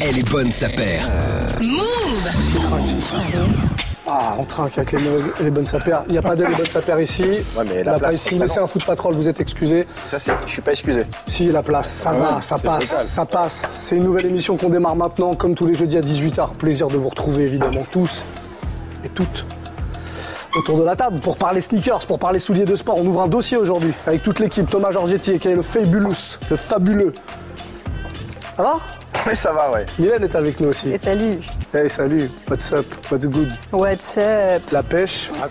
Elle est bonne sa paire. Ah, on trinque avec les, les bonnes sapères. Il n'y a pas de les bonnes sapères ici. Ouais, mais la n'y en a pas place, ici. c'est Mais c'est présent. un foot patrol, vous êtes excusés. Ça, c'est, je suis pas excusé. Si, la place, ça Ah va, ouais, ça passe, ça passe. C'est une nouvelle émission qu'on démarre maintenant, comme tous les jeudis à 18h. Plaisir de vous retrouver, évidemment, tous et toutes. Autour de la table, pour parler sneakers, pour parler souliers de sport, on ouvre un dossier aujourd'hui avec toute l'équipe. Thomas Georgetti, qui est le Fabulous, le fabuleux. Ça va Mais ça va, ouais. Mylène est avec nous aussi. Et salut. Hey, salut, what's up, what's good? What's up? La pêche? Ah,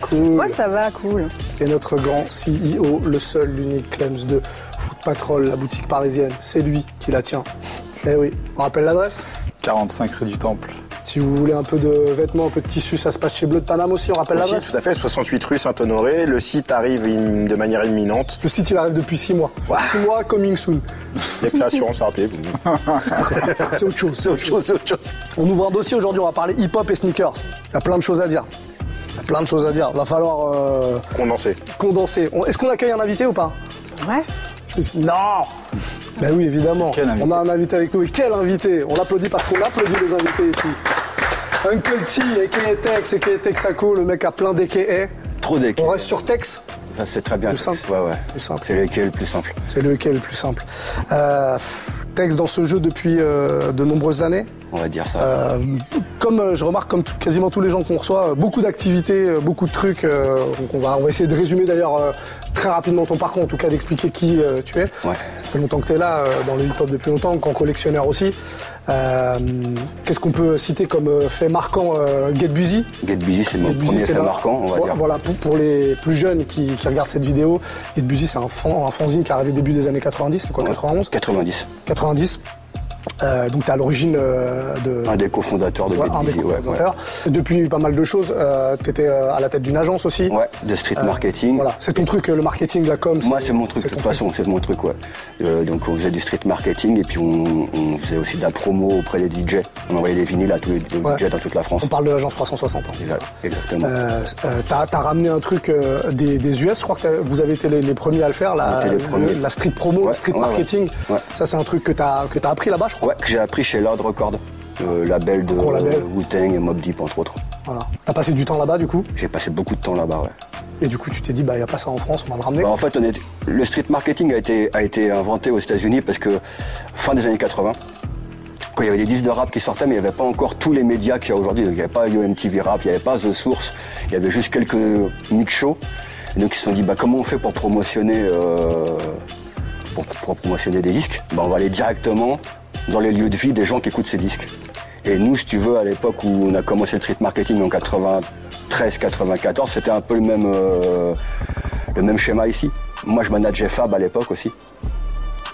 Cool. Ouais, ça va, cool. Et notre grand CEO, le seul, l'unique Clems de Foot Patrol, la boutique parisienne, c'est lui qui la tient. Eh oui, on rappelle l'adresse? 45 rue du Temple. Si vous voulez un peu de vêtements, un peu de tissu, ça se passe chez Bleu de Paname aussi, on rappelle Aussi, l'adresse tout à fait, 68 rue Saint-Honoré. Le site arrive de manière imminente. Le site, il arrive depuis 6 mois. 6 mois, coming soon. Il y a que l'assurance à rappeler. C'est autre chose. C'est autre chose, c'est autre chose. On ouvre un dossier aujourd'hui, on va parler hip-hop et sneakers. Il y a plein de choses à dire. Il y a plein de choses à dire. Va falloir euh, condenser. On- Est-ce qu'on accueille un invité ou pas? Ouais. Non Ben oui, évidemment. On a un invité avec nous. Et quel invité On l'applaudit parce qu'on applaudit les invités ici. Uncle T, a.k.a. Tex, a.k.a. Texaco, le mec a plein d'AKA. Trop d'équipes. On reste sur Tex, Ça, c'est très bien. Plus simple. Ouais, ouais. Plus simple. C'est lequel le plus simple. c'est le le plus simple. Euh, Tex dans ce jeu depuis euh, de nombreuses années. On va dire ça. Euh, comme je remarque, comme quasiment tous les gens qu'on reçoit, beaucoup d'activités, beaucoup de trucs. donc on, va, on va essayer de résumer d'ailleurs très rapidement ton parcours, en tout cas d'expliquer qui euh, tu es. Ouais. Ça fait longtemps que tu es là, euh, dans le hip-hop depuis longtemps, qu'en collectionneur aussi. Euh, Qu'est-ce qu'on peut citer comme fait marquant Get Busy? Get Busy, c'est mon premier c'est fait là- marquant, on va Voilà, dire. Voilà, pour, pour les plus jeunes qui, qui regardent cette vidéo, Get Busy, c'est un, un fanzine qui est arrivé début des années 90, c'est quoi, 91 90. 90. Euh, donc tu es à l'origine euh, de... Un des cofondateurs de Ouais, Get un des Busy. Ouais, ouais. cofondateurs. Depuis pas mal de choses, tu étais à la tête d'une agence aussi. Ouais, de street marketing. Voilà, c'est ton truc, euh, le marketing, la com. Moi, c'est mon truc, de toute façon, c'est mon truc, ouais. Euh, donc, on faisait du street marketing et puis on, on faisait aussi de la promo auprès des DJ. On envoyait des vinyles à tous les. DJ dans toute la France. On parle de l'agence 360. hein. Exact- Exactement. Euh, euh, t'as, t'as ramené un truc euh, des, des US, je crois que vous avez été les, les premiers à le faire, la, les la street promo, le street marketing. Ça, c'est un truc que t'as, que t'as appris là-bas, je crois. Ouais, que j'ai appris chez Lord Record, le label de Gros label. Wu-Tang et Mob Deep, entre autres. Voilà. T'as passé du temps là-bas, du coup? J'ai passé beaucoup de temps là-bas, ouais. Et du coup, tu t'es dit, bah, il n'y a pas ça en France, on va le ramener. Bah, en fait, on est- le street marketing a été, a été inventé aux États-Unis parce que fin des années 80, quand il y avait des disques de rap qui sortaient, mais il n'y avait pas encore tous les médias qu'il y a aujourd'hui. Donc il n'y avait pas YoMTV Rap, il n'y avait pas The Source, il y avait juste quelques mix shows. Et donc ils se sont dit, bah, comment on fait pour promotionner, euh, pour, pour promotionner des disques? Bah, On va aller directement dans les lieux de vie des gens qui écoutent ces disques. Et nous, si tu veux, à l'époque où on a commencé le street marketing en 93-94, c'était un peu le même, euh, le même schéma ici. Moi, je manageais Fab à l'époque aussi.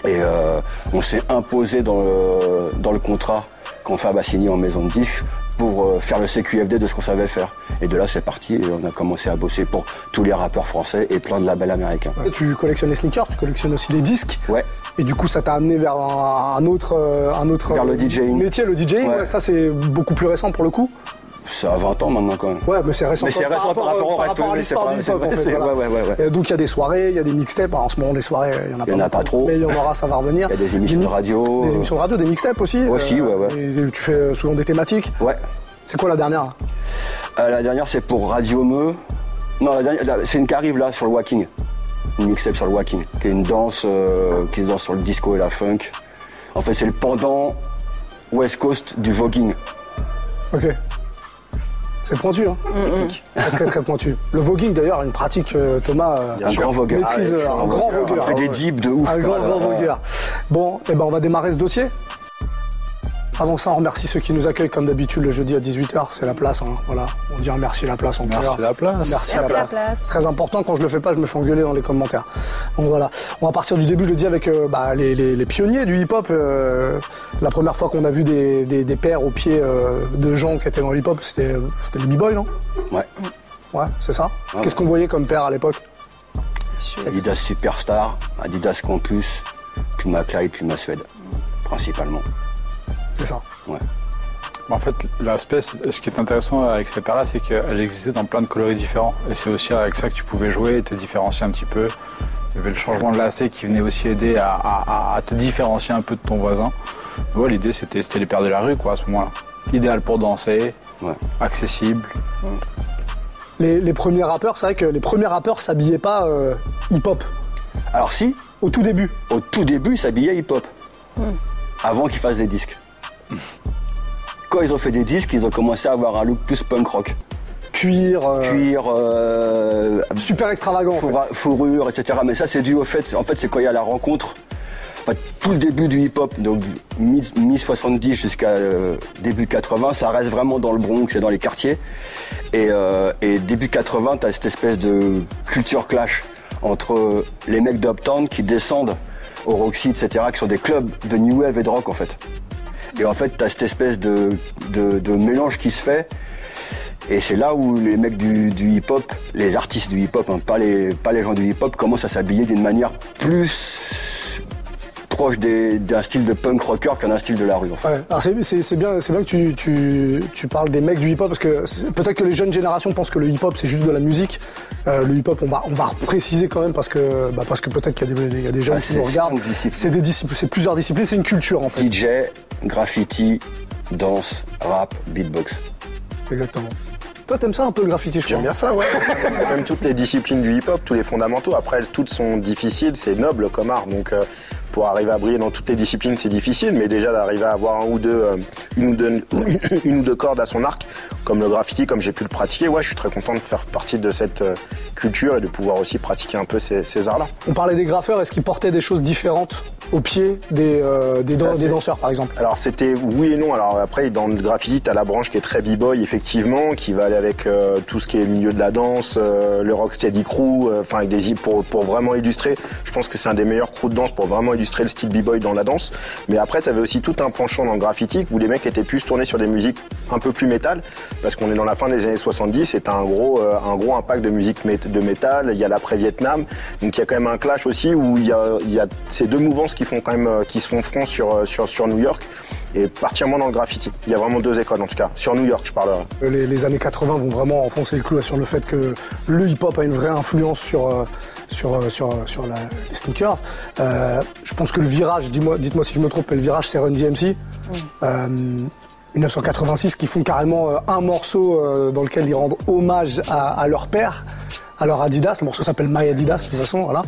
Et euh, on s'est imposé dans le, dans le contrat qu'on Fab a signé en maison de disques pour euh, faire le CQFD de ce qu'on savait faire. Et de là, c'est parti et on a commencé à bosser pour tous les rappeurs français et plein de labels américains. Tu collectionnes les sneakers, tu collectionnes aussi les disques. Ouais. Et du coup, ça t'a amené vers un, un autre, euh, un autre Vers le euh, DJing. métier, le DJing. Ouais, ça, c'est beaucoup plus récent pour le coup. Ça a 20 ans maintenant quand même. Ouais, mais c'est récent. Mais c'est récent par rapport au reste, à c'est pas- c'est- c'est-. Et donc il y a des soirées, il y a des mixtapes. En ce moment, les soirées, il y en a Il y pas. en a pas trop. Mais il y en aura, ça va revenir. Il y a des émissions de radio. Des émissions de radio, des mixtapes aussi. Aussi, ouais, ouais. et tu fais souvent des thématiques. Ouais. C'est quoi la dernière? Euh, la dernière, c'est pour Radio Me. Non, la dernière, c'est une qui arrive là sur le walking. Une mixtape sur le walking, qui est une danse euh, qui se danse sur le disco et la funk. En fait, c'est le pendant West Coast du voguing. Ok. C'est pointu, hein Très, très, très pointu. Le voguing, d'ailleurs, une pratique, euh, Thomas, euh, Un grand vogueur. maîtrise, Ah, ouais, un un grand vogueur. vogueur. On fait des dips de ouf. Un grand, grand vogueur. Bon, eh ben, on va démarrer ce dossier. Avant ça, on remercie ceux qui nous accueillent comme d'habitude le jeudi à 18h. C'est la place, hein. voilà. On dit un merci la place en Merci cœur. la place. Merci, la Merci la place. place. Très important, quand je le fais pas, je me fais engueuler dans les commentaires. Donc voilà. On va partir du début, je le dis, avec euh, bah, les, les- les pionniers du hip-hop. euh, la première fois qu'on a vu des, des, des paires aux pieds euh, de gens qui étaient dans le hip-hop, c'était les b-boys, non? Ouais. Ouais, c'est ça? Ouais, Qu'est-ce qu'on voyait comme paire à l'époque? Adidas Superstar, Adidas Campus, Puma Clyde, Puma Suède, principalement. C'est ça. Ouais. En fait, l'aspect, ce qui est intéressant avec ces paires-là, c'est qu'elles existaient dans plein de coloris différents. Et c'est aussi avec ça que tu pouvais jouer et te différencier un petit peu. Il y avait le changement de lacet qui venait aussi aider à, à- à te différencier un peu de ton voisin. Ouais, l'idée c'était c'était les pères de la rue quoi à ce moment-là. Idéal pour danser, Ouais. accessible. Les, les premiers rappeurs, c'est vrai que les premiers rappeurs s'habillaient pas euh, hip-hop Alors si, au tout début. au tout début, ils s'habillaient hip-hop. Avant qu'ils fassent des disques. Quand ils ont fait des disques, ils ont commencé à avoir un look plus punk rock. Cuir, euh, Cuir, euh, super extravagant. en fait. fourra- fourrure, etc. Mais ça, c'est dû au fait, en fait, c'est quand il y a la rencontre. En fait, tout le début du hip-hop, donc mi- mi-70 jusqu'à euh, début 80, ça reste vraiment dans le Bronx et dans les quartiers. Et, et début 80, t'as cette espèce de culture clash entre les mecs d'Uptown qui descendent au Roxy, etc., qui sont des clubs de new wave et de rock, en fait. Et en fait, t'as cette espèce de, de, de mélange qui se fait. Et c'est là où les mecs du, du hip-hop, les artistes du hip-hop, hein, pas, les, pas les gens du hip-hop, commencent à s'habiller d'une manière plus proche d'un style de punk rocker qu'un style de la rue. En fait. Ouais. Alors c'est, bien, c'est bien que tu, tu, tu parles des mecs du hip-hop parce que peut-être que les jeunes générations pensent que le hip-hop c'est juste de la musique. Euh, le hip-hop, on va, on va préciser quand même parce que, bah, parce que peut-être qu'il y a des, des jeunes Ah, qui nous regardent. C'est des disciplines, c'est plusieurs disciplines, c'est une culture en fait. DJ, graffiti, danse, rap, beatbox. Exactement. Toi, t'aimes ça un peu le graffiti, je crois. J'aime bien ça, ouais. Même toutes les disciplines du hip-hop, tous les fondamentaux. Après, elles, toutes sont difficiles, c'est noble comme art. Donc, euh, pour arriver à briller dans toutes les disciplines, c'est difficile. Mais déjà, d'arriver à avoir un ou deux, euh, une, ou deux, une ou deux cordes à son arc, comme le graffiti, comme j'ai pu le pratiquer, ouais, je suis très content de faire partie de cette euh, culture et de pouvoir aussi pratiquer un peu ces, ces arts-là. On parlait des graffeurs, est-ce qu'ils portaient des choses différentes au pied des, euh, des, dan- à des fait. danseurs, par exemple? Alors c'était oui et non. Alors après dans le graffiti, t'as la branche qui est très b-boy effectivement, qui va aller avec tout ce qui est milieu de la danse, le rocksteady crew, enfin avec des pour pour vraiment illustrer. Je pense que c'est un des meilleurs crews de danse pour vraiment illustrer le style b-boy dans la danse. Mais après t'avais aussi tout un penchant dans le graffiti où les mecs étaient plus tournés sur des musiques un peu plus métal, parce qu'on est dans la fin des années 70 et un gros euh, un gros impact de musique de métal. Il y a l'après Vietnam, donc il y a quand même un clash aussi où il y a ces deux mouvances qui font quand même euh, qui se font front sur euh, sur sur New York et particulièrement dans le graffiti. Il y a vraiment deux écoles en tout cas. Sur New York, je parlerai. Euh, les, les années 80 vont vraiment enfoncer le clou sur le fait que le hip-hop a une vraie influence sur, sur, euh, sur, euh, les sneakers. Euh, je pense que le virage, dites-moi si je me trompe, le virage c'est Run DMC. Euh, 1986 qui font carrément un morceau dans lequel ils rendent hommage à, leur père, à leur Adidas. Le morceau s'appelle My Adidas de toute façon, voilà.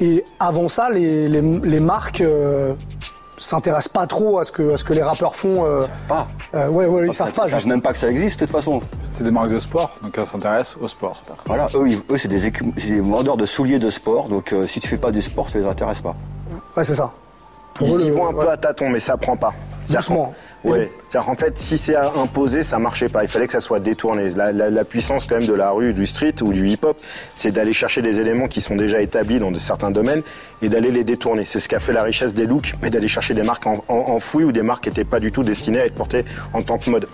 Et avant ça, les, marques s'intéressent pas trop à ce que, à ce que les rappeurs font. euh, Pas. euh, ouais, ouais, ils savent pas. Ils savent même pas que ça existe de toute façon. C'est des marques de sport, donc elles s'intéressent au sport. Voilà, eux, ils- eux c'est des, écu- c'est des vendeurs de souliers de sport, donc euh, si tu fais pas du sport, ça les intéresse pas. Ouais, c'est ça. Ils y vont un ouais. peu à tâtons, mais ça prend pas. Doucement. Ouais. C'est-à-dire qu'en fait, si c'est imposé, ça marchait pas. Il fallait que ça soit détourné. La, la- la puissance quand même de la rue, du street ou du hip-hop, c'est d'aller chercher des éléments qui sont déjà établis dans de certains domaines et d'aller les détourner. C'est ce qui a fait la richesse des looks, mais d'aller chercher des marques en, en, enfouies ou des marques qui n'étaient pas du tout destinées à être portées en tant que mode.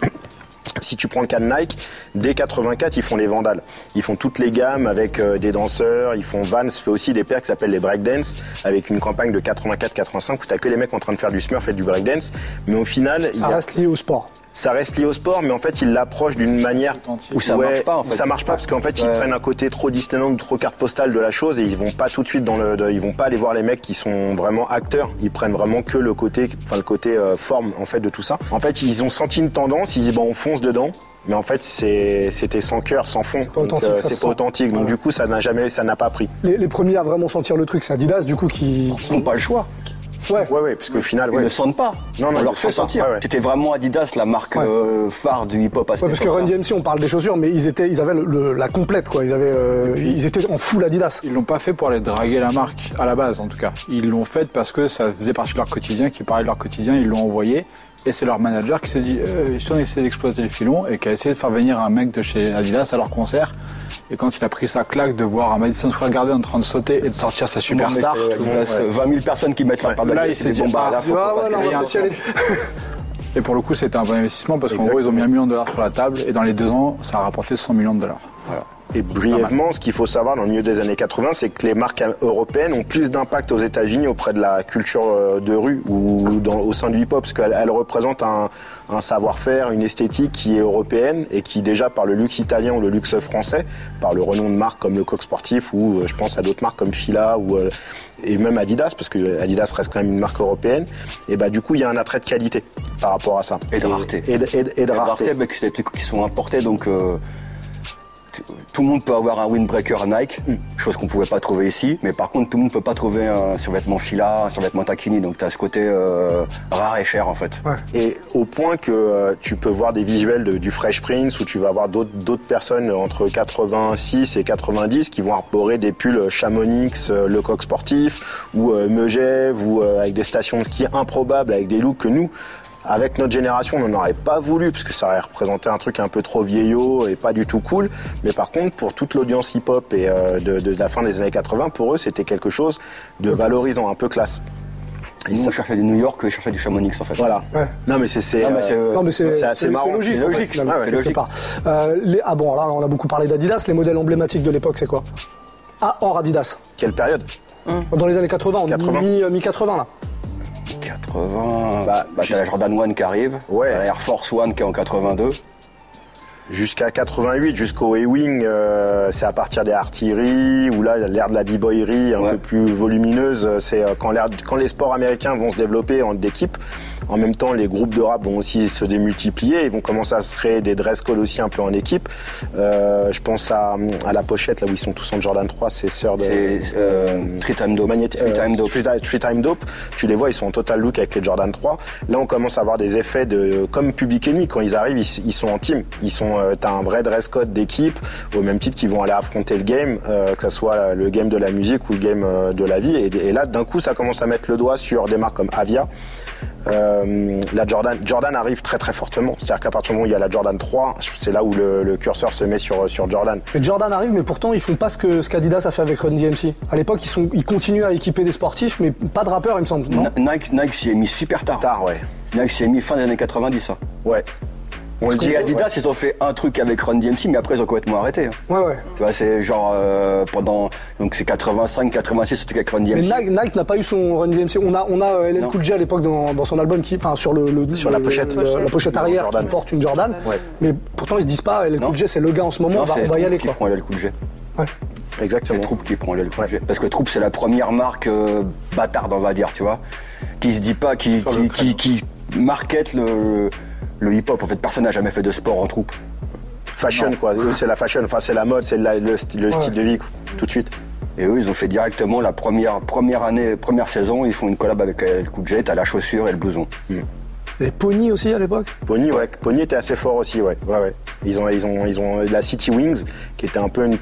Si tu prends le cas de Nike, dès 84, ils font les vandales. Ils font toutes les gammes avec euh, des danseurs. Ils font Vans fait aussi des paires qui s'appellent les breakdance avec une campagne de 84-85 où t'as que les mecs en train de faire du smurf et du breakdance. Mais au final, il y Ça a- reste lié au sport. Ça reste lié au sport, mais en fait, ils l'approchent d'une manière Où ça marche pas, en fait. Ça marche pas parce qu'en fait, ils Ouais. prennent un côté trop Disneyland ou trop carte postale de la chose et ils vont pas tout de suite dans le, de- ils vont pas aller voir les mecs qui sont vraiment acteurs. Ils prennent vraiment que le côté, enfin le côté euh, forme en fait de tout ça. En fait, ils ont senti une tendance, ils disent bon, on fonce dedans. Mais en fait, c'est- c'était sans cœur, sans fond. pas Donc, authentique, euh, c'est sent. pas authentique. Donc du coup, ça n'a jamais, ça n'a pas pris. Les, les premiers à vraiment sentir le truc, c'est Adidas, du coup, qui. N'ont pas le choix. Ouais. Ouais, ouais, parce qu'au final, Ils ouais. ne sentent pas. Non, non, on ils leur le fait sentent pas. sentir. Ouais, ouais. C'était vraiment Adidas, la marque Ouais. euh, phare du hip-hop à cette Ouais, parce que Run. DMC, on parle des chaussures, mais ils, étaient, ils avaient le- le- la complète, quoi. Ils, avaient, euh, puis- ils étaient en full Adidas. Ils l'ont pas fait pour aller draguer la marque, à la base en tout cas. Ils l'ont fait parce que ça faisait partie de leur quotidien, qui parlait de leur quotidien, ils l'ont envoyé. Et c'est leur manager qui s'est dit, euh, si on essaie d'exploiter le filon, et qui a essayé de faire venir un mec de chez Adidas à leur concert. Et quand il a pris sa claque de voir un Madison Square Garden en train de sauter et de sortir sa superstar, Tout euh, 20 000 personnes qui mettent leur c'est des dit, bombes à ah, la Ah, ouais, aller. Et pour le coup, c'était un bon investissement parce qu'en gros, ils ont mis un million de dollars sur la table et dans les deux ans, ça a rapporté 100 millions de dollars. Et brièvement, ce qu'il faut savoir dans le milieu des années 80, c'est que les marques européennes ont plus d'impact aux États-Unis auprès de la culture euh, de rue ou dans- au sein du hip-hop, parce qu'elles elles représentent un, un savoir-faire, une esthétique qui est européenne et qui déjà par le luxe italien ou le luxe français, par le renom de marques comme le Coq Sportif ou euh, je pense à d'autres marques comme Fila ou euh, et même Adidas, parce que Adidas reste quand même une marque européenne. Et bah du coup, il y a un attrait de qualité par rapport à ça. Et de rareté. Et, de- et de- et de rareté. que c'est des trucs qui sont importés, donc euh, tout le monde peut avoir un windbreaker Nike, Hmm. chose qu'on pouvait pas trouver ici. Mais par contre, tout le monde peut pas trouver un survêtement Fila, un survêtement Tacchini. Donc tu as ce côté euh, rare et cher en fait. Et au point que euh, tu peux voir des visuels de- du Fresh Prince où tu vas avoir d'autres personnes entre 86 et 90 qui vont arborer des pulls Chamonix, euh, le coq sportif ou euh, Megève ou euh, avec des stations de ski improbables avec des looks que nous avec notre génération, on n'en aurait pas voulu parce que ça aurait représenté un truc un peu trop vieillot et pas du tout cool. Mais par contre, pour toute l'audience hip-hop et euh, de, de la fin des années 80, pour eux, c'était quelque chose de valorisant, un peu classe. Nous, ça- on cherchait du New York, ils cherchaient du Chamonix en fait. voilà. Ouais. Non mais c'est c'est euh, c'est, marrant. logique. C'est en fait, logique. Ouais, part. Euh, les- ah bon, là, on a beaucoup parlé d'Adidas. Les modèles emblématiques de l'époque, c'est quoi? Ah, hors Adidas. Quelle période? Dans les années 80, en 80. mi- mi-80, là. 80. Bah, Bah, t'as la Jordan 1 qui arrive. Ouais. La Air Force One qui est en 82. Jusqu'à 88, jusqu'au A-Wing, euh, c'est à partir des artilleries, où là, l'ère de la b-boyerie un Ouais. peu plus volumineuse, c'est euh, quand, quand les sports américains vont se développer en d'équipe. En même temps, les groupes de rap vont aussi se démultiplier, ils vont commencer à se créer des dress codes aussi un peu en équipe. Euh, je pense à, à la pochette, là où ils sont tous en Jordan 3, c'est sœurs de... C'est euh, Three Time Dope. Three euh, Time Dope. Three Ti- Three Time Dope. Tu les vois, ils sont en total look avec les Jordan 3. Là, on commence à avoir des effets de comme Public Enemy quand ils arrivent, ils, ils sont en team. Ils sont, euh, t'as un vrai dress code d'équipe au même titre qu'ils vont aller affronter le game, euh, que ce soit le game de la musique ou le game euh, de la vie. Et, et là, d'un coup, ça commence à mettre le doigt sur des marques comme Avia. Euh, la Jordan, Jordan arrive très très fortement. C'est-à-dire qu'à partir du moment où il y a la Jordan 3, c'est là où le, le curseur se met sur, sur Jordan. Mais Jordan arrive, mais pourtant, ils font pas ce que ce qu'Adidas a fait avec Run DMC. À l'époque, ils, sont, ils continuent à équiper des sportifs, mais pas de rappeurs, il me semble. Non? N- Nike, Nike s'y est mis super tard. Tard, ouais. Nike s'y est mis fin des années 90. Hein. Ouais. On le dit, Et Adidas, ouais. ils ont fait un truc avec Run DMC, mais après ils ont complètement arrêté. hein. Ouais, ouais. Tu vois, c'est genre euh, pendant donc c'est 85, 86, ce truc avec Run Mais DMC. Nike, Nike n'a pas eu son Run DMC. On a, on a euh, LL Non. Cool J à l'époque dans, dans son album, qui, enfin sur le, le- Sur la le- pochette. la pochette arrière Jordan. qui porte une Jordan. Ouais. Mais pourtant ils se disent pas LL. Cool J c'est le gars en ce moment, Non, on va, c'est on va y Troupe aller qui quoi. prend le coup de jet. Ouais. C'est Exactement. Troupe qui prend le coup de jet. Parce que Troupe c'est la première marque euh, bâtarde on va dire, tu vois, qui se dit pas, qui qui, qui, qui market le, le hip-hop. En fait, personne n'a jamais fait de sport en troupe. Fashion, quoi. C'est la fashion. Enfin, c'est la mode, c'est le, st- le style de vie, quoi. tout de suite. Et eux, ils ont fait directement la première première année, première saison, ils font une collab avec le coup de jet, t'as la chaussure et le blouson. Et Pony aussi à l'époque? Pony, ouais. Pony était assez fort aussi, ouais. ouais, ouais. Ils ont, ils ont, ils ont la City Wings, qui était un peu une,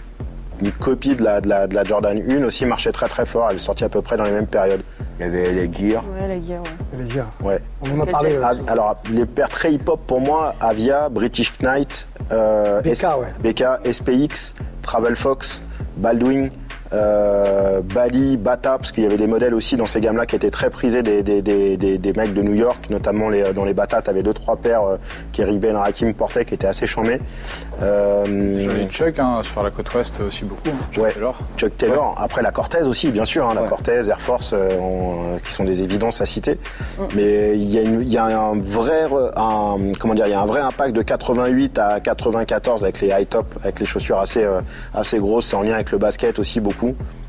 une copie de la, de la, de la Jordan 1 aussi, marchait très très fort. Elle est sortie à peu près dans les mêmes périodes. Il y avait les gears. Ouais, les gars, ouais. Les gars, Ouais. on en a parlé. Euh, Ah, alors, les paires très hip-hop pour moi, Avia, British Knight, euh, BK, S- ouais. BK, SPX, Travel Fox, Baldwin, euh, Bali, Bata, parce qu'il y avait des modèles aussi dans ces gammes-là qui étaient très prisés des, des, des, des, des mecs de New York, notamment les, dans les Bata, t'avais deux trois paires euh, qu'Eric Ben Rakim portait qui étaient assez chambés. Euh, Chuck hein, sur la côte ouest aussi beaucoup. hein. Chuck Ouais. Taylor. Chuck Taylor, après la Cortez aussi, bien sûr, hein, la Ouais. Cortez, Air Force, euh, on- qui sont des évidences à citer. Mais il y, a une- il y a un vrai, re- un, comment dire, il y a un vrai impact de 88 à 94 avec les high top, avec les chaussures assez, euh, assez grosses, c'est en lien avec le basket aussi beaucoup.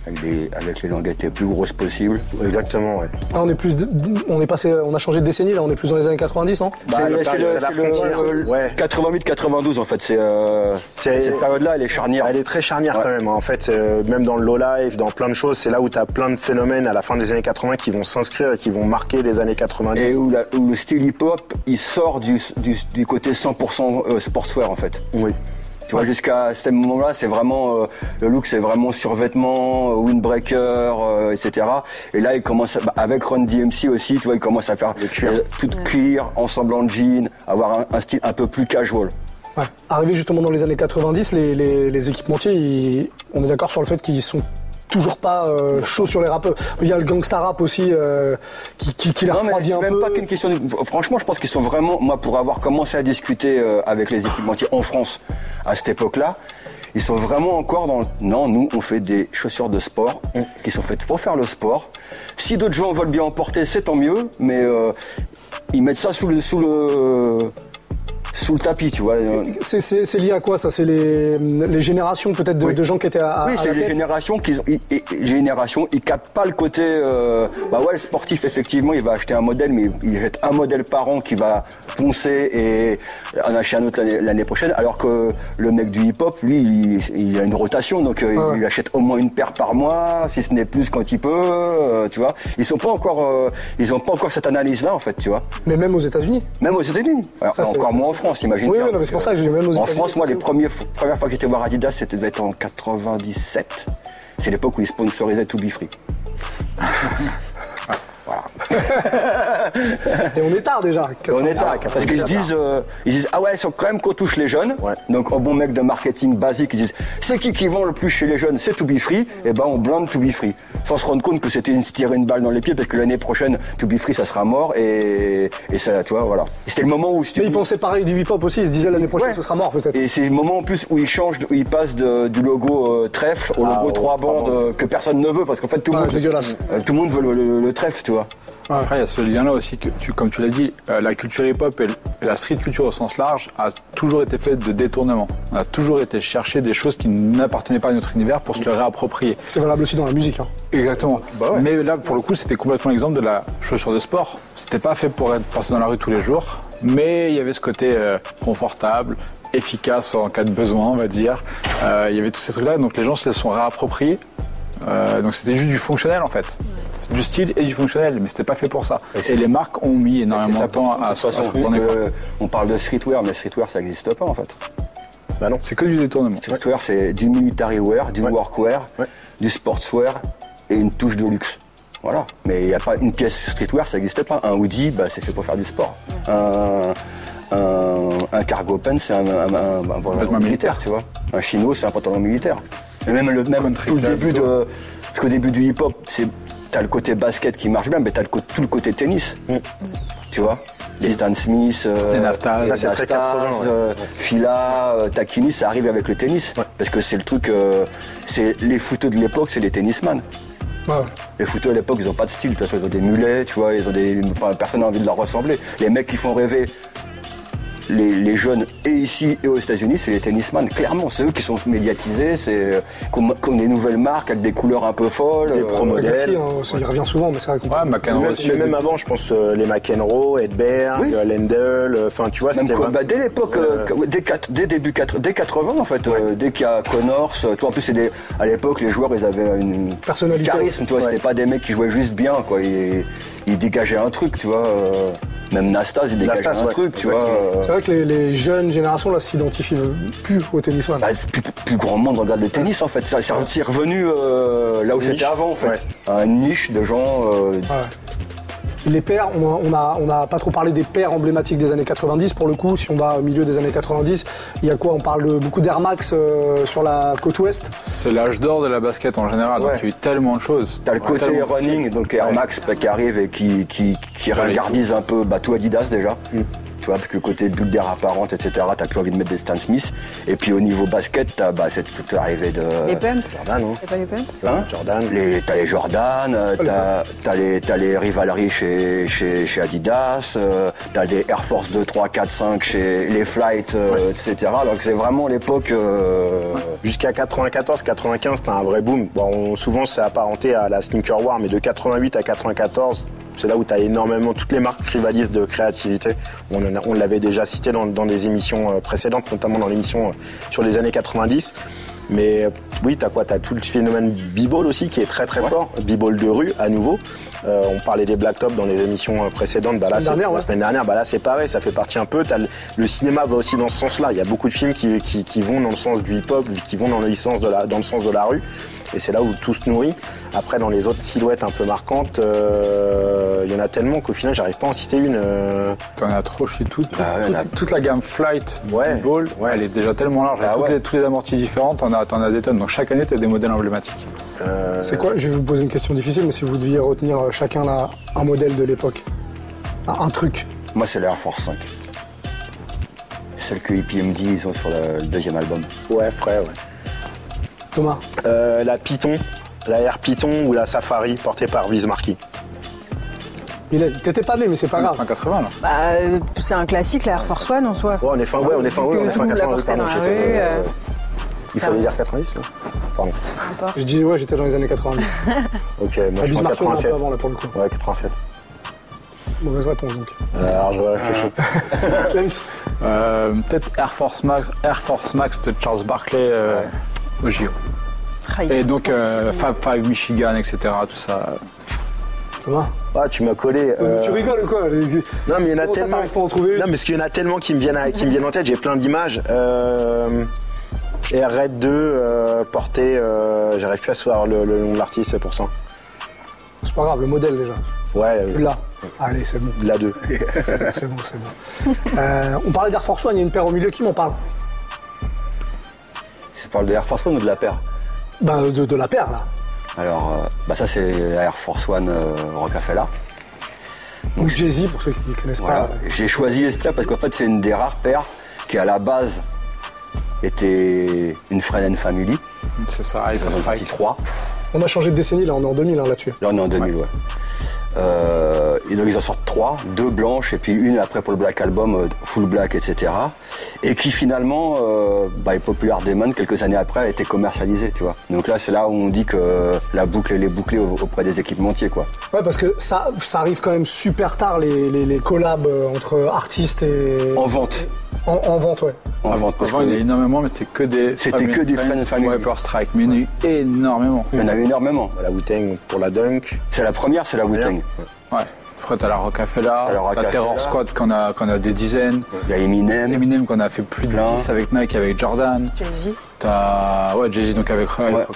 Avec, des, avec les languettes les plus grosses possibles. Exactement, ouais. ah, on est plus, de- on est passé, on a changé de décennie là, on est plus dans les années 90, non? Bah, c'est le le, c'est la c'est le- frontière, le- ouais. 88-92 en fait. C'est euh, cette période-là, elle est charnière. Elle est très charnière Ouais. quand même. hein. En fait, euh, même dans le low life, dans plein de choses, c'est là où tu as plein de phénomènes à la fin des années 80 qui vont s'inscrire et qui vont marquer les années 90. Et où, la- où le style hip-hop, il sort du, du, du côté 100% euh, sportswear en fait. Oui. Tu vois, jusqu'à ce moment-là, c'est vraiment euh, le look, c'est vraiment survêtement, euh, windbreaker, euh, etc. Et là, il commence à- bah, avec Run DMC aussi, tu vois, il commence à faire Le cuir. euh, tout cuir, ensemble en jean, avoir un, un style un peu plus casual. Ouais. Arrivé justement dans les années 90, les, les, les équipementiers, ils- on est d'accord sur le fait qu'ils sont toujours pas euh, chauds sur les rappeurs. Il y a le gangsta rap aussi euh, qui, qui, qui Non, un même peu. pas qu'une question. De... Franchement, je pense qu'ils sont vraiment. Moi, pour avoir commencé à discuter euh, avec les équipementiers en France à cette époque-là, Ils sont vraiment encore dans le... Non, nous, on fait des chaussures de sport qui sont faites pour faire le sport. Si d'autres gens veulent bien en porter, c'est tant mieux, mais euh, ils mettent ça sous le, sous le, sous le tapis, tu vois. C'est- lié à quoi ça? C'est les, les générations peut-être de, Oui. de gens qui étaient à, Oui, c'est les tête? générations qui ils, ils- générations, ils captent pas le côté. euh, bah ouais, le sportif effectivement, il va acheter un modèle, mais il jette un modèle par an qui va poncer et en acheter un autre l'année- prochaine. Alors que le mec du hip-hop, lui, il, il a une rotation, donc euh, Ouais. il achète au moins une paire par mois, si ce n'est plus quand il peut, euh, tu vois. Ils sont pas encore, euh, ils ont pas encore cette analyse-là en fait, tu vois. Mais même aux États-Unis? Même aux États-Unis. Encore moins en c'est- France, imagine. Oui, oui, non, mais c'est pour ça que j'ai même aux En France, moi, les c'est- premières fois, que j'étais voir Adidas, c'était en 97. C'est l'époque où ils sponsorisaient To Be Free. Et on est tard déjà. On est tard, parce qu'ils se disent, euh, ils disent, ah ouais, il faut quand même qu'on touche les jeunes. Ouais. Donc, un bon mec de marketing basique, ils disent, c'est qui qui vend le plus chez les jeunes? C'est To Be Free. Et ben, on blinde To Be Free. Sans se rendre compte que c'était une, se tirer une balle dans les pieds, parce que l'année prochaine, To Be Free, ça sera mort. Et, et ça, tu vois, voilà. C'était le moment où... Mais ils pensaient pareil du hip-hop aussi. Ils se disaient l'année prochaine Ouais. ce sera mort peut-être. Et c'est le moment en plus où il change, où il passe de- du logo euh, trèfle au logo au trois bandes euh, que personne ne veut parce qu'en fait tout le Ah, monde, euh, tout le monde veut le, le- le trèfle, tu vois. Après, il y a ce lien-là aussi que, tu, comme tu l'as dit, euh, la culture hip-hop et, la street culture au sens large a toujours été faite de détournement. On a toujours été chercher des choses qui n'appartenaient pas à notre univers pour se le réapproprier. C'est valable aussi dans la musique. hein. Exactement. Mais là, pour le coup, c'était complètement l'exemple de la chaussure de sport. C'était pas fait pour être passé dans la rue tous les jours, mais il y avait ce côté euh, confortable, efficace en cas de besoin, on va dire. Euh, il y avait tous ces trucs-là, donc les gens se les sont réappropriés. Euh, donc c'était juste du fonctionnel en fait. Du style et du fonctionnel, mais c'était pas fait pour ça. Et, les marques ont mis énormément de temps à, à se quoi. euh, on parle de streetwear, mais streetwear ça n'existe pas en fait. Bah non. C'est que du détournement. Streetwear c'est du military wear, du Ouais. workwear, Ouais. du sportswear et une touche de luxe. Voilà. Mais il n'y a pas une pièce streetwear, ça n'existe pas. Un hoodie, bah, c'est fait pour faire du sport. Un, un, un cargo pants, c'est un, un- un- un pantalon Vêtement militaire, tu vois. Un chino, c'est un pantalon militaire. Et même le même tout le début de, parce qu'au début du hip-hop, c'est t'as le côté basket qui marche bien, mais t'as tout le côté tennis. Tu vois? Les Stan Smith, euh, Les Nastas. les Ça, c'est très 80, ouais. euh, Fila, euh, Takini, ça arrive avec le tennis. Parce que c'est le truc, euh, c'est les footeux de l'époque, c'est les tennisman. Ouais. Les footeux à l'époque, ils ont pas de style. De toute façon, ils ont des mulets, tu vois, ils ont des, enfin, personne n'a envie de leur ressembler. Les mecs qui font rêver les, les jeunes, et ici et aux États-Unis, c'est les tennisman. Clairement, c'est eux qui sont médiatisés, c'est euh, qui ont, qui ont des nouvelles marques avec des couleurs un peu folles. Des euh. Agassi, Modèle. hein, ça, il revient souvent, mais c'est vrai qu'on Ouais, McEnroe Même, aussi. mais même avant, je pense euh, les McEnroe, Edberg, Oui. euh, Lendl, euh, enfin tu vois, c'était bah, dès l'époque, euh, Euh, dès, quatre- dès début quatre- dès 80 en fait, euh, dès qu'il y a Connors, euh, toi en plus c'est des, à l'époque les joueurs ils avaient une Personnalité. charisme, tu vois, Ouais. c'était pas des mecs qui jouaient juste bien quoi, ils, ils dégageaient un truc, tu vois. Même Nastas il dégageait Nastas, un ouais, truc, tu vois. exactement. C'est vrai que les, les jeunes générations là s'identifient plus au tennisman. bah, plus, plus grand monde regarde le tennis en fait, ça c'est revenu euh, là où c'était avant en fait, Ouais. un niche de gens. euh, Ouais. Les paires, on a, on a, on a pas trop parlé des paires emblématiques des années 90 pour le coup. Si on va au milieu des années 90, il y a quoi On parle de beaucoup d'Air Max euh, sur la côte ouest? C'est l'âge d'or de la basket en général, donc il y a eu tellement de choses. T'as le côté running, donc Air Ouais. Max bah, qui arrive et qui, qui, qui Ouais, ringardise un peu bah, tout Adidas déjà. Tu vois, parce que le côté d'air apparente, etc., t'as plus envie de mettre des Stan Smith. Et puis au niveau basket, t'as bah, cette toute arrivée de. Les pumps Jordan, hein. T'as pas les pumps Hein Jordan. Les- T'as les Jordan, euh, t'as t'as les, t'as les rivaleries chez, chez, chez Adidas, euh, t'as des Air Force 2, 3, 4, 5 chez les Flight, euh, etc. Donc c'est vraiment l'époque. euh, Jusqu'à 94-95, c'était un vrai boom. Bon, on- souvent, c'est apparenté à la sneaker war, mais de 88 à 94, c'est là où tu as énormément, toutes les marques rivalisent de créativité. On, en a- on l'avait déjà cité dans, dans des émissions euh, précédentes, notamment dans l'émission euh, sur les années 90. Mais euh, oui, tu as quoi? Tu as tout le phénomène b-ball aussi qui est très très fort. B-ball de rue à nouveau. Euh, on parlait des Black Top dans les émissions précédentes. Bah, là, Semaine la ouais. semaine dernière, bah là c'est pareil, ça fait partie un peu. T'as le, le cinéma va aussi dans ce sens-là. Il y a beaucoup de films qui, qui, qui vont dans le sens du hip-hop, qui vont dans le, sens de la, dans le sens de la rue. Et c'est là où tout se nourrit. Après, dans les autres silhouettes un peu marquantes, euh, il y en a tellement qu'au final, j'arrive pas à en citer une. euh, T'en as trop chez tout, tout- Ah ouais, toute, la gamme Flight, Ouais, Ball, ouais. elle est déjà tellement large. Ah ouais. les, tous les amortis différents, t'en as, des tonnes. Donc chaque année, t'as des modèles emblématiques. euh, C'est quoi Je vais vous poser une question difficile, mais si vous deviez retenir chacun là, un modèle de l'époque, un, un truc. Moi, c'est l'Air Force 5. Celle que EPMD, ils ont sur le, deuxième album. Ouais, frais, ouais. Thomas Euh, la Python, la Air Python ou la Safari portée par Bismarcky. T'étais pas né, mais c'est pas grave. Fin 80 là. Bah, c'est un classique, la Air Force One en soi. Ouais, on est fin, ouais, on est fin, ouais, on est fin le monde la 80. portait dans pardon, la j'étais, rue, euh, Il fallait dire 90 ouais. Pardon. Je dis, ouais, j'étais dans les années 90. Ok, moi je suis en Bismarck, on est un 87. peu avant, là, pour le coup. Ouais, 87. Mauvaise réponse, donc. Euh, alors je réfléchis. Clems Euh, Peut-être Air Force Max, Air Force Max de Charles Barkley euh, au JO. Et donc euh. Fab Five Michigan, etc. Tout ça. Thomas Ah, tu m'as collé. euh, Tu rigoles ou quoi Non, mais il y en a Comment ça, tellement. t'arrives pas à en trouver une Non, mais parce qu'il y en a tellement qui me viennent, à- qui me viennent en tête. J'ai plein d'images. Euh... Red 2 euh, porté. Euh... J'arrive plus à savoir le, le nom de l'artiste, c'est pour ça. C'est pas grave, le modèle déjà. Ouais, euh, l'as. Allez, c'est bon, la 2. c'est bon, c'est bon. Euh, on parlait d'Air Force One, il y a une paire au milieu qui m'en parle? Tu parles de Air Force One ou de la paire Ben, de, de la paire, là. Alors, euh, bah ça c'est Air Force One euh, Rockefeller. Donc Jay-Z, pour ceux qui ne connaissent Voilà. pas. J'ai choisi cette paire parce qu'en fait c'est une des rares paires qui à la base était une Friend and Family, C'est ça, Hyper Strike. 3. On a changé de décennie, là, on est en 2000 hein, là-dessus. Là on est en 2000, ouais. Euh, et donc ils en sortent trois, deux blanches et puis une après pour le Black Album, euh, full black, etc. Et qui finalement euh, bah, est populaire Demon quelques années après a été commercialisée, tu vois. Donc là c'est là où on dit que la boucle elle est bouclée au- auprès des équipementiers, quoi. Ouais, parce que ça, ça arrive quand même super tard, les, les, les collabs euh, entre artistes et. En vente, En, en vente, ouais. en vente. parce Avant, il y en a énormément, mais c'était que des. C'était que des Friends Family. Hyper Strike, mais il y en a eu énormément. il y en a eu énormément. La Wu-Tang pour la Dunk. C'est la première, c'est la Wu-Tang. Ouais. Après, t'as la Rockefeller, la t'as. Terror Squad qu'on a, qu'on a des dizaines. Il y a Eminem. Eminem qu'on a fait plus de Plein. 10 avec Nike, avec Jordan. Jay-Z. T'as ouais, Jay-Z donc avec, avec.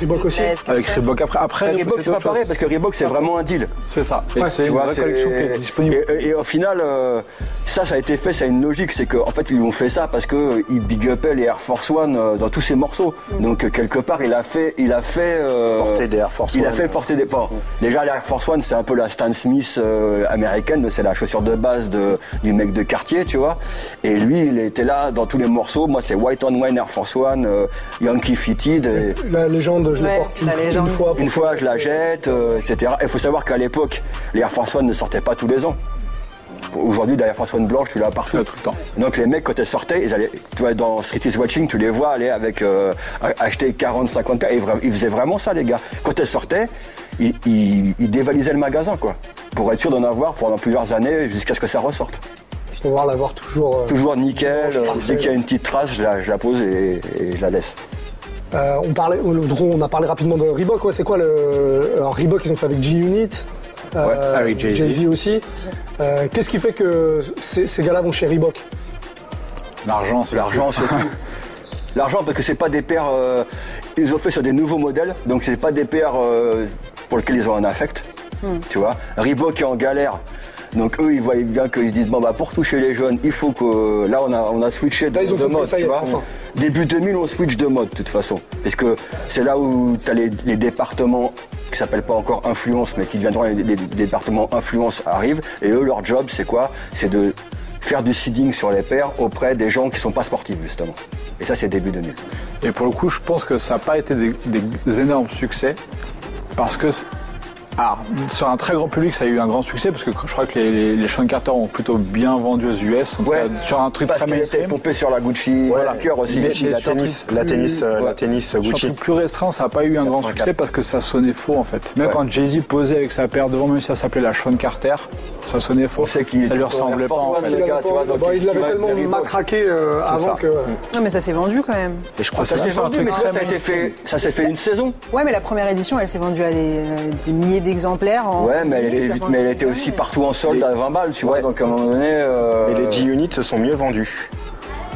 Reebok aussi. Avec Reebok après. Après, Mais Reebok, c'est pas pareil, parce que Reebok, c'est vraiment un deal. C'est ça. Et Ouais. c'est Tu une vois, vraie c'est- collection qui est disponible. Et, et au final, euh, ça, ça a été fait, ça a une logique, c'est qu'en fait, ils lui ont fait ça parce que ils big upaient les Air Force One euh, dans tous ses morceaux. Donc euh, quelque part, il a fait, il a fait euh, Porter des Air Force Il a One. fait porter des. Bon, déjà, l'Air Force One, c'est un peu la Stan Smith euh, américaine, mais c'est la chaussure de base de, du mec de quartier, tu vois. Et lui, il était là dans tous les morceaux. Moi, c'est White on Wine Air Force One, euh, Yankee Fitted. et- La légende, je Ouais, les porte une, la fois. une fois, je la jette, euh, etc. Il faut savoir qu'à l'époque, les Air Force One ne sortaient pas tous les ans. Aujourd'hui, la Air Force One blanche, tu l'as partout. Tu l'as tout le temps. Donc les mecs, quand elles sortaient, ils allaient, tu vois, dans Street is Watching, tu les vois aller avec, euh, acheter 40, 50 et vra- Ils faisaient vraiment ça, les gars. Quand elles sortaient, ils, ils- ils dévalisaient le magasin, quoi. Pour être sûr d'en avoir pendant plusieurs années jusqu'à ce que ça ressorte. Pouvoir l'avoir toujours. euh, Toujours nickel. Euh, dès qu'il y a une petite trace, je la, je la pose et, et je la laisse. euh, on, parlait, on a parlé rapidement de Reebok, ouais, c'est quoi le. Alors, Reebok, ils ont fait avec G-Unit. euh, Ouais, avec Jay-Z. aussi. Euh, Qu'est-ce qui fait que ces, ces gars-là vont chez Reebok? L'argent, c'est L'argent. L'argent parce que c'est pas des paires. euh, ils ont fait sur des nouveaux modèles, donc c'est pas des paires euh, pour lesquelles ils ont un affect. Tu vois, Reebok est en galère. Donc eux, ils voient bien qu'ils se disent bon bah pour toucher les jeunes, il faut que là on a on a switché de, Là, ils ont de compris, mode, ça y tu est, vois. enfin. Début 2000, on switch de mode de toute façon, parce que c'est là où tu as les, les départements qui s'appellent pas encore influence, mais qui deviendront les, départements influence arrivent, et eux leur job c'est quoi? C'est de faire du seeding sur les paires auprès des gens qui sont pas sportifs justement. Et ça c'est début 2000. Et pour le coup, je pense que ça n'a pas été des, des énormes succès parce que. Alors, sur un très grand public, ça a eu un grand succès parce que je crois que les, les, les Sean Carter ont plutôt bien vendu aux US. en tout cas, sur un truc parce très mainstream. pompé sur la Gucci, Voilà. cœur aussi. Mais- Gucci, la tennis, truc la tennis, euh, ouais. la tennis Sur un Gucci. truc plus restreint, ça n'a pas eu un grand 84. succès parce que ça sonnait faux en fait. Même Ouais. quand Jay-Z posait avec sa paire devant, même si ça s'appelait la Sean Carter, ça sonnait faux. Ça lui ressemblait pas en fait. Bon, il l'avait va tellement matraqué euh, avant que. Non, mais ça s'est vendu quand même. Et je crois Ça s'est vendu, mais ça a été fait, ça s'est fait une saison. Ouais, mais la première édition, elle s'est vendue à des, euh, des milliers d'exemplaires. en Ouais, mais elle 10 était, vite- mais elle était aussi partout en solde à 20 balles, tu vois. Ouais. Donc à un moment donné. euh, Et les G-Units se sont mieux vendus.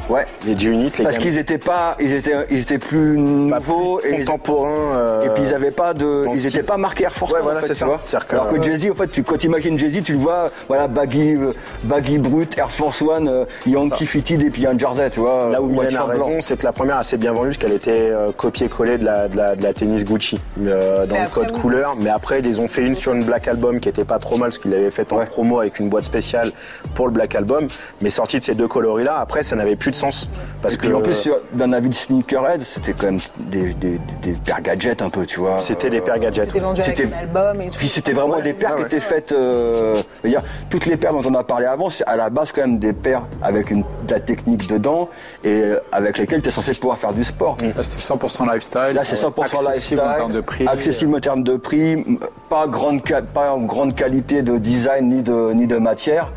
Ouais. Les G-Units, les Parce qu'ils étaient pas, ils étaient, ils étaient plus nouveaux plus et, contemporains. euh, et puis ils avaient pas de, ils étaient pas marqués Air Force Ouais, One, voilà, en fait, tu ça. vois. Que- Alors que Jay-Z, en fait, tu, quand tu imagines Jay-Z, tu le vois, voilà, baggy, euh, baggy brut, Air Force One, euh, Yankee fitted et puis un jersey, tu vois. Là où Mylène a raison, c'est que la première a assez bien vendue parce qu'elle était euh, copiée-collée de la, de, la, de la tennis Gucci euh, dans Mais le code oui. couleur. Mais après, ils ont fait une sur une Black Album qui était pas trop mal parce qu'ils l'avaient faite en Ouais. promo avec une boîte spéciale pour le Black Album. Mais sortie de ces deux coloris-là, après, ça n'avait plus de sens. Parce Et puis que en plus, d'un avis de sneakerhead, c'était quand même des, des, des paires gadgets un peu, tu vois. c'était des paires gadgets. C'était vendu avec C'était- un album et tout. Puis c'était vraiment des paires qui étaient faites. euh, je veux dire, toutes les paires dont on a parlé avant, c'est à la base quand même des paires avec une, de la technique dedans et euh, avec lesquelles tu es censé pouvoir faire du sport. Là, c'était 100% lifestyle. Là, c'est 100% accessible lifestyle, en termes de prix. accessible en termes de prix, pas grande, qua- pas en grande qualité de design ni de, ni de matière.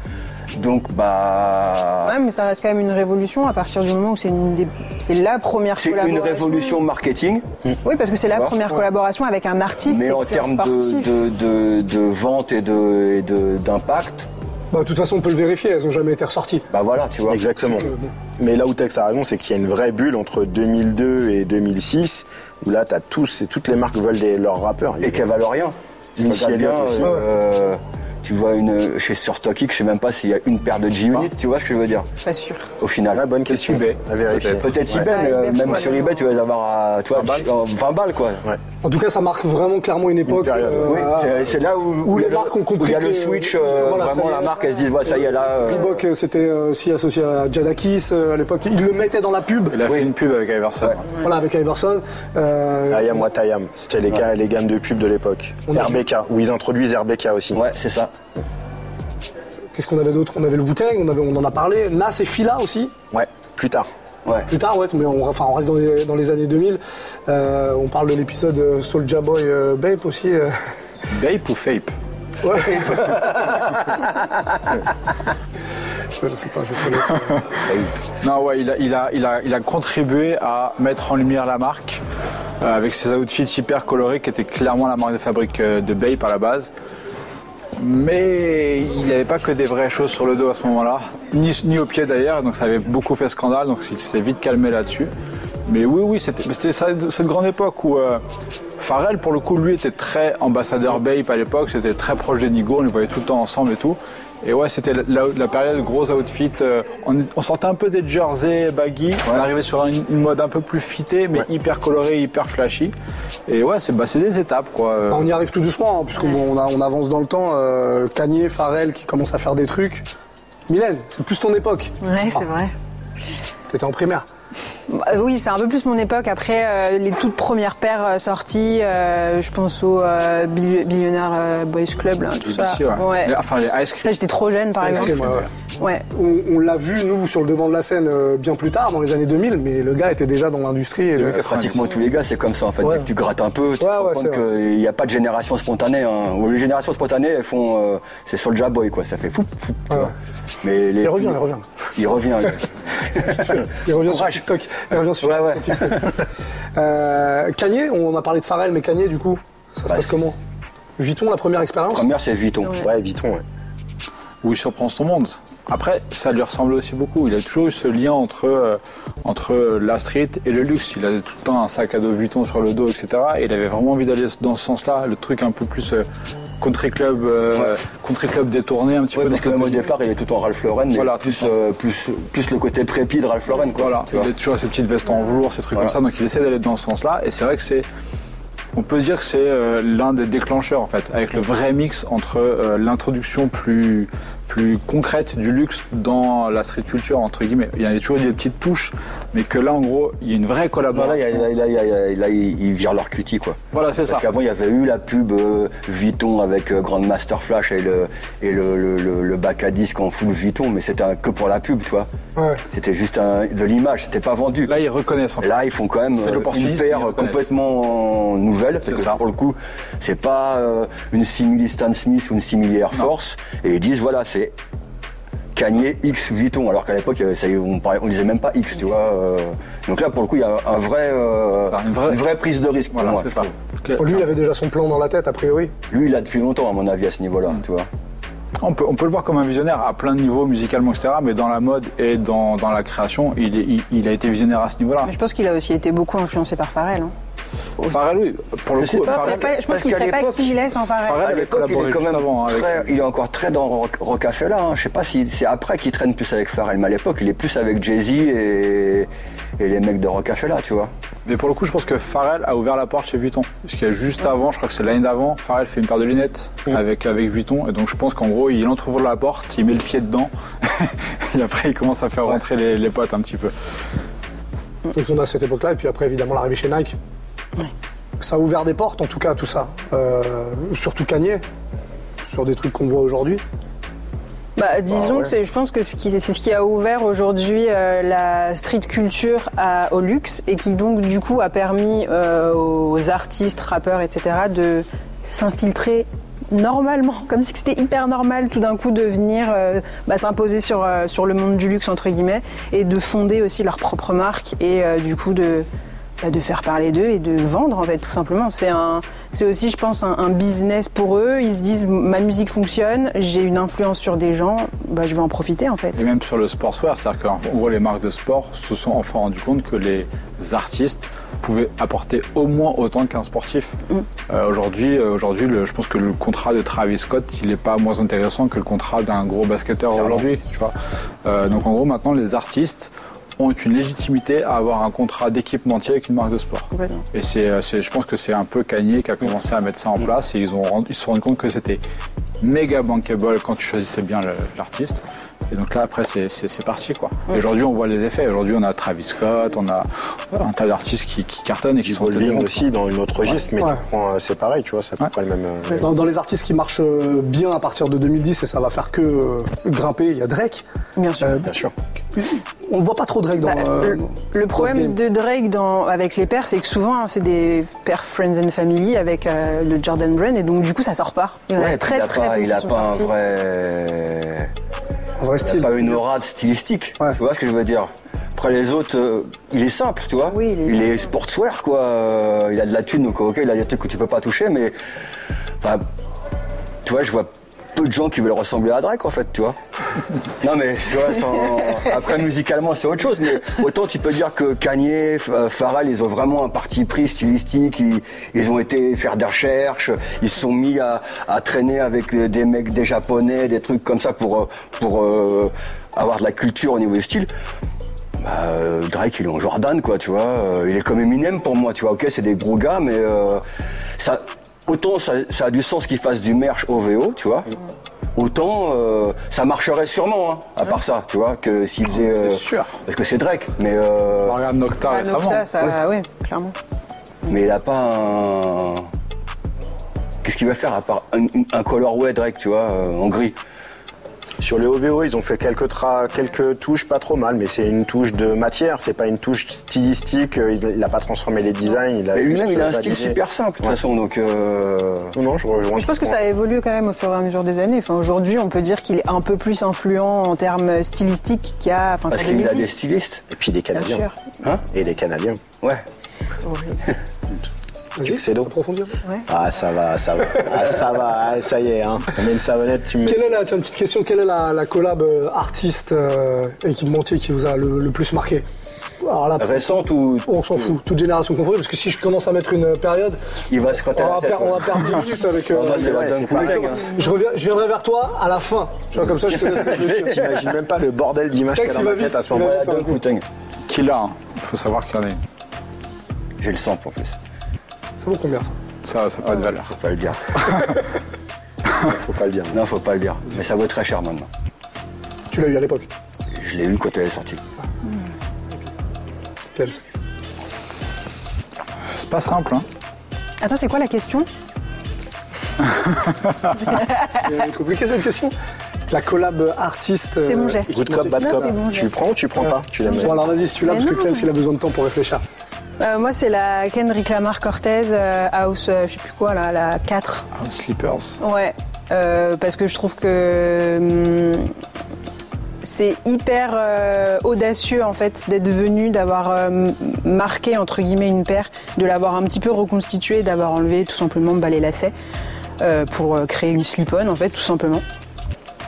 Donc, bah, Ouais, mais ça reste quand même une révolution à partir du moment où c'est une des- c'est la première c'est une collaboration. révolution marketing, Oui, parce que c'est la vois première collaboration avec un artiste. mais et en termes de, de, de, de vente et de- et de- d'impact, Bah, de toute façon, on peut le vérifier, elles ont jamais été ressorties. bah voilà, tu vois. Exactement. Mais là où Tex a raison, c'est qu'il y a une vraie bulle entre 2002 et 2006, où là, t'as tous, et toutes les marques veulent des, leurs rappeurs. Et qu'elle valent rien. Si tu Missy regardes Elliott bien, aussi. euh, tu vois une chez sur StockX, je sais même pas s'il y a une paire de G-Unit, tu vois ce que je veux dire Pas sûr. Au final. Ouais, bonne question. eBay. À vérifier. Peut-être Ouais. eBay, mais euh, même ouais, sur eBay, tu vas les avoir à tu vois, 20 balles. en 20 balles quoi. Ouais. En tout cas, ça marque vraiment clairement une époque. euh, Oui, c'est- là où, il les le- marques ont compris il y a le switch, euh, voilà, vraiment la marque, elle se dit, ouais, ça y est, là. euh, Reebok, euh, c'était euh, aussi associé à Jadakis euh, à l'époque. Ils le mettaient dans la pub. Il a Oui. fait une pub avec Iverson. Ouais. Voilà, avec Iverson. Euh, Ayam What I Am, c'était les, ga- les gammes de pub de l'époque. On a RBK, où ils introduisent RBK aussi. Ouais, c'est ça. Qu'est-ce qu'on avait d'autre? On avait le Wu-Tang, on, avait- on en a parlé. Nas et Fila aussi. Ouais, plus tard. Ouais. Plus tard, ouais, mais on, enfin, on reste dans les, dans les années 2000. Euh, on parle de l'épisode euh, Soulja Boy euh, Bape aussi. euh. Bape ou Fape? Ouais. je sais pas, je connais ça. Non, ouais, il a, il, a, il, a, il a contribué à mettre en lumière la marque euh, avec ses outfits hyper colorés qui étaient clairement la marque de fabrique de Bape à la base. Mais il n'avait pas que des vraies choses sur le dos à ce moment-là, ni, au pied d'ailleurs, donc ça avait beaucoup fait scandale, donc il s'était vite calmé là-dessus. Mais oui, oui, c'était cette grande époque où euh, Pharrell, pour le coup, lui était très ambassadeur Bape à l'époque, c'était très proche des Nigo, on les voyait tout le temps ensemble et tout. Et ouais, c'était la, la période gros outfit. euh, on, on sortait un peu des jerseys baggy, on arrivait sur une, une mode un peu plus fitée, mais hyper colorée, hyper flashy. Et ouais, c'est bah, des étapes quoi. euh. Bah, on y arrive tout doucement, hein, puisqu'on on avance dans le temps. Euh, Kanye, Pharrell qui commencent à faire des trucs. Mylène, c'est plus ton époque. Ouais, c'est vrai. T'étais en primaire. Bah, oui, c'est un peu plus mon époque. Après, euh, les toutes premières paires euh, sorties, euh, je pense au euh, Bill- Billionaire euh, Boys Club, là, tout ça. BBC, ouais. Les- enfin, les Ice Cream. Ça, j'étais trop jeune, par Ice exemple. Cream, ouais, ouais. Ouais. On, on l'a vu, nous, sur le devant de la scène euh, bien plus tard, dans les années 2000, mais le gars était déjà dans l'industrie. et le- Euh, Pratiquement tous les gars, c'est comme ça en fait. Ouais. Dès que tu grattes un peu, tu Ouais, te rends ouais, compte qu'il n'y a pas de génération spontanée. Hein. Ou les générations spontanées, elles font. euh, c'est Soulja Boy quoi, ça fait fou, fou. Mais les, Il revient, il revient. Il revient. lui. Il revient sur Courage. TikTok. Il revient sur, Ouais, ouais. sur TikTok. Euh, Kanye, on a parlé de Pharrell, mais Kanye, du coup, ça se Bah, passe comment? Vuitton, la première expérience? Première, c'est Vuitton. Ouais. Ouais, Vuitton, ouais. Où il surprend son monde. Après, ça lui ressemble aussi beaucoup. Il a toujours eu ce lien entre, euh, entre la street et le luxe. Il avait tout le temps un sac à dos Vuitton sur le dos, etc. Et il avait vraiment envie d'aller dans ce sens-là, le truc un peu plus euh, country club, euh, country club détourné un petit Ouais, peu. parce que même au départ, il est tout en Ralph Lauren, Voilà, plus, euh, plus, plus le côté prépi de Ralph Lauren. Quoi, Voilà, il a toujours ses petites vestes en velours, ces trucs Voilà. comme ça, donc il essaie d'aller dans ce sens-là. Et c'est vrai que c'est, on peut dire que c'est euh, l'un des déclencheurs en fait, avec le vrai mix entre euh, l'introduction plus plus concrète du luxe dans la street culture entre guillemets. Il y a toujours des petites touches, mais que là en gros, il y a une vraie collaboration. là, ils virent leur cutie, quoi. Voilà, c'est ça. Parce qu'avant, il y avait eu la pub euh, Vuitton avec euh, Grandmaster Flash et le, et le, le, le- le bac à disque en full Vuitton, mais c'était que pour la pub, tu vois. Ouais. C'était juste un- de l'image, c'était pas vendu. Là, ils reconnaissent. En fait. Là, ils font quand même euh, une paire complètement nouvelle. parce que ça. Pour le coup, c'est pas euh, une simili Stan Smith ou une simili Air Force. Et ils disent, voilà, c'est Kanye X Vuitton. Alors qu'à l'époque, euh, on, parlait- on disait même pas X, tu vois. euh. donc là, pour le coup, il y a un vrai, euh, Ça, une vraie- une vraie prise de risque pour Voilà, moi. c'est ça. Pour lui, il avait déjà son plan dans la tête, a priori. Lui, il a depuis longtemps, à mon avis, à ce niveau-là, Mm. tu vois. On peut, on peut le voir comme un visionnaire à plein de niveaux, musicalement, etc. Mais dans la mode et dans, dans la création, il, est- il, il a été visionnaire à ce niveau-là. Mais je pense qu'il a aussi été beaucoup influencé par Pharrell. hein. Pharrell, oui, pour le Je coup, pas, Pharrell- Je pense qu'il serait pas l'époque- qui il est sans À avait l'époque, il est quand même avant avec- très- il est encore très dans Roc- Rocafella. Hein. Je sais pas si c'est après qu'il traîne plus avec Pharrell, mais à l'époque, il est plus avec Jay-Z et, et les mecs de Rocafella, tu vois. Mais pour le coup, je pense que Pharrell a ouvert la porte chez Vuitton. Parce qu'il y a juste avant, je crois que c'est l'année d'avant, Pharrell fait une paire de lunettes avec, avec Vuitton. Et donc je pense qu'en gros, il entrouvre la porte, il met le pied dedans. Et après, il commence à faire rentrer les, les potes un petit peu. Donc on a cette époque-là, et puis après évidemment l'arrivée chez Nike. Ça a ouvert des portes en tout cas tout ça. Euh, surtout Kanye, sur des trucs qu'on voit aujourd'hui. Bah, disons ouais. que c'est- je pense que c'est ce qui a ouvert aujourd'hui euh, la street culture à- au luxe et qui donc du coup a permis euh, aux artistes, rappeurs, etc. de s'infiltrer normalement, comme si c'était hyper normal tout d'un coup de venir euh, bah, s'imposer sur, sur le monde du luxe entre guillemets et de fonder aussi leur propre marque et du coup de bah, de faire parler d'eux et de vendre en fait tout simplement. C'est un, c'est aussi je pense un, un business pour eux. Ils se disent ma musique fonctionne, j'ai une influence sur des gens, bah, je vais en profiter en fait. Et même sur le sportswear, c'est-à-dire qu'en gros, les marques de sport se sont enfin rendues compte que les artistes pouvaient apporter au moins autant qu'un sportif. Euh, aujourd'hui, euh, aujourd'hui, je pense que le contrat de Travis Scott, il n'est pas moins intéressant que le contrat d'un gros basketteur aujourd'hui. Tu vois. Euh, donc en gros, maintenant, les artistes ont une légitimité à avoir un contrat d'équipementier avec une marque de sport. Et c'est, euh, c'est- je pense que c'est un peu Kanye qui a commencé à mettre ça en place et ils, ont, ils se sont rendus compte que c'était méga bankable quand tu choisissais bien l'artiste. Et donc là, après, c'est, c'est- c'est parti, quoi. Et aujourd'hui, on voit les effets. Aujourd'hui, on a Travis Scott, on a un tas d'artistes qui, qui cartonnent et qui sont totalement- aussi dans une autre registre, mais Ouais. euh, c'est pareil, tu vois, ça peut Ouais. pas le même. euh, Dans, dans les artistes qui marchent euh, bien à partir de 2010, et ça va faire que euh, grimper, il y a Drake. Bien sûr. Euh, Bien sûr. on ne voit pas trop Drake dans. Bah, euh, le, le problème de Drake dans, avec les pères, c'est que souvent hein, c'est des pères Friends and Family avec euh, le Jordan Brand et donc du coup ça sort pas. Il y en a très il a très pas, peu il qui a sont pas un sortis. Vrai. Il a pas une aura stylistique. Ouais. Tu vois ce que je veux dire Après les autres, euh, il est simple, tu vois. Oui, il est- sportswear, quoi. Euh, il a de la thune, donc ok, il a des trucs que tu peux pas toucher, mais. bah, tu vois, je vois peu de gens qui veulent ressembler à Drake, en fait, tu vois. non, mais tu vois, sans- après, musicalement, c'est autre chose, mais autant tu peux dire que Kanye, euh, Pharrell, ils ont vraiment un parti pris stylistique, ils, ont été faire des recherches, ils se sont mis à, traîner avec des mecs, des japonais, des trucs comme ça pour, euh, pour euh, avoir de la culture au niveau du style. Bah, Drake, il est en Jordan, quoi, tu vois. Il est comme Eminem pour moi, tu vois. Ok, c'est des gros gars, mais ça, autant ça, ça a du sens qu'il fasse du merch OVO, tu vois. Autant euh, ça marcherait sûrement, hein, à part ça, tu vois, que s'il faisait. euh, C'est sûr. Parce que c'est Drake, mais euh, On regarde Nocta Ah, récemment. ça, ça, oui, clairement. mais il a pas un. Qu'est-ce qu'il va faire à part un, un colorway Drake, tu vois, euh, en gris? Sur les OVO, ils ont fait quelques, tra- quelques touches pas trop mal, mais c'est une touche de matière, c'est pas une touche stylistique. euh, Il n'a pas transformé les designs. Il a Mais lui-même, il a un validé. style super simple, de toute Ouais. façon, donc. euh, Non, non, je rejoins. Je pense que ça a évolué quand même au fur et à mesure des années. Enfin, aujourd'hui, on peut dire qu'il est un peu plus influent en termes stylistiques qu'il y a. Enfin, Parce qu'il a des 2010, stylistes. Et puis Bien Canadiens. Hein? Et les Canadiens. Ouais. Vas-y, approfondir. Ah, ça va, ça va. Ah, ça va, ah, ça y est, hein. On met une savonnette, tu me mets. Quelle est la, tiens, une petite question, quelle est la, la collab euh, artiste euh, équipementier qui vous a le, le plus marqué? Alors là, Récente ou. on s'en fout, toute génération confondue, parce que si je commence à mettre une période, Il va se on va, la tête. per- on va ouais. perdre 10 minutes avec. euh, Non, ouais, la hein. je, reviens, je viendrai vers toi à la fin. Tu vois, comme ça, je réfléchir. J'imagine même pas le bordel qu'il y a dans ma va tête à ce moment-là. vite. Dunk Wu-Tang. Qu'il a, hein. il faut savoir qu'il y en a une. J'ai le sample en plus. Ça vaut combien ça Ça, ça n'a pas de valeur. Faut pas le dire. Faut pas le dire. Non, faut pas le dire. Mais ça vaut très cher maintenant. Tu l'as eu à l'époque. Je l'ai eu quand elle est sortie. Clems. C'est pas simple, hein. Attends, c'est quoi la question C'est compliqué cette question. La collab artiste. C'est mon jet. Good cop, bad cop. tu prends ou tu prends pas? Tu l'aimes Bon, alors vas-y, celui-là, parce que non. Clems, il a besoin de temps pour réfléchir. Euh, Moi, c'est la Kendrick Lamar Cortez euh, House, euh, je sais plus quoi, là, la 4. Ah, Slippers. Ouais, parce que je trouve que hum, c'est hyper audacieux en fait d'être venu, d'avoir marqué entre guillemets une paire, de l'avoir un petit peu reconstitué, d'avoir enlevé tout simplement bah, les lacets pour créer une slip-on en fait tout simplement.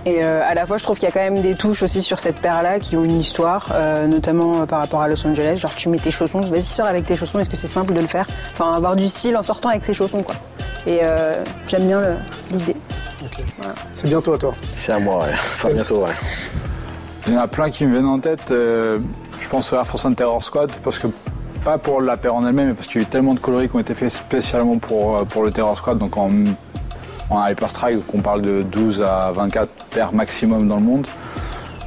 Et euh, à la fois, je trouve qu'il y a quand même des touches aussi sur cette paire-là qui ont une histoire, euh, notamment euh, par rapport à Los Angeles. Genre, tu mets tes chaussons, vas-y, sors avec tes chaussons, est-ce que c'est simple de le faire? Enfin, avoir du style en sortant avec ses chaussons, quoi. Et euh, j'aime bien l'idée. C'est bientôt à toi. C'est à moi, ouais. Enfin, bientôt, ouais. Il y en a plein qui me viennent en tête. euh, je pense à Air Force One Terror Squad, parce que pas pour la paire en elle-même, mais parce qu'il y a eu tellement de coloris qui ont été faits spécialement pour, pour le Terror Squad, donc en, en Hyper Strike, donc on parle de 12 à 24 paires maximum dans le monde.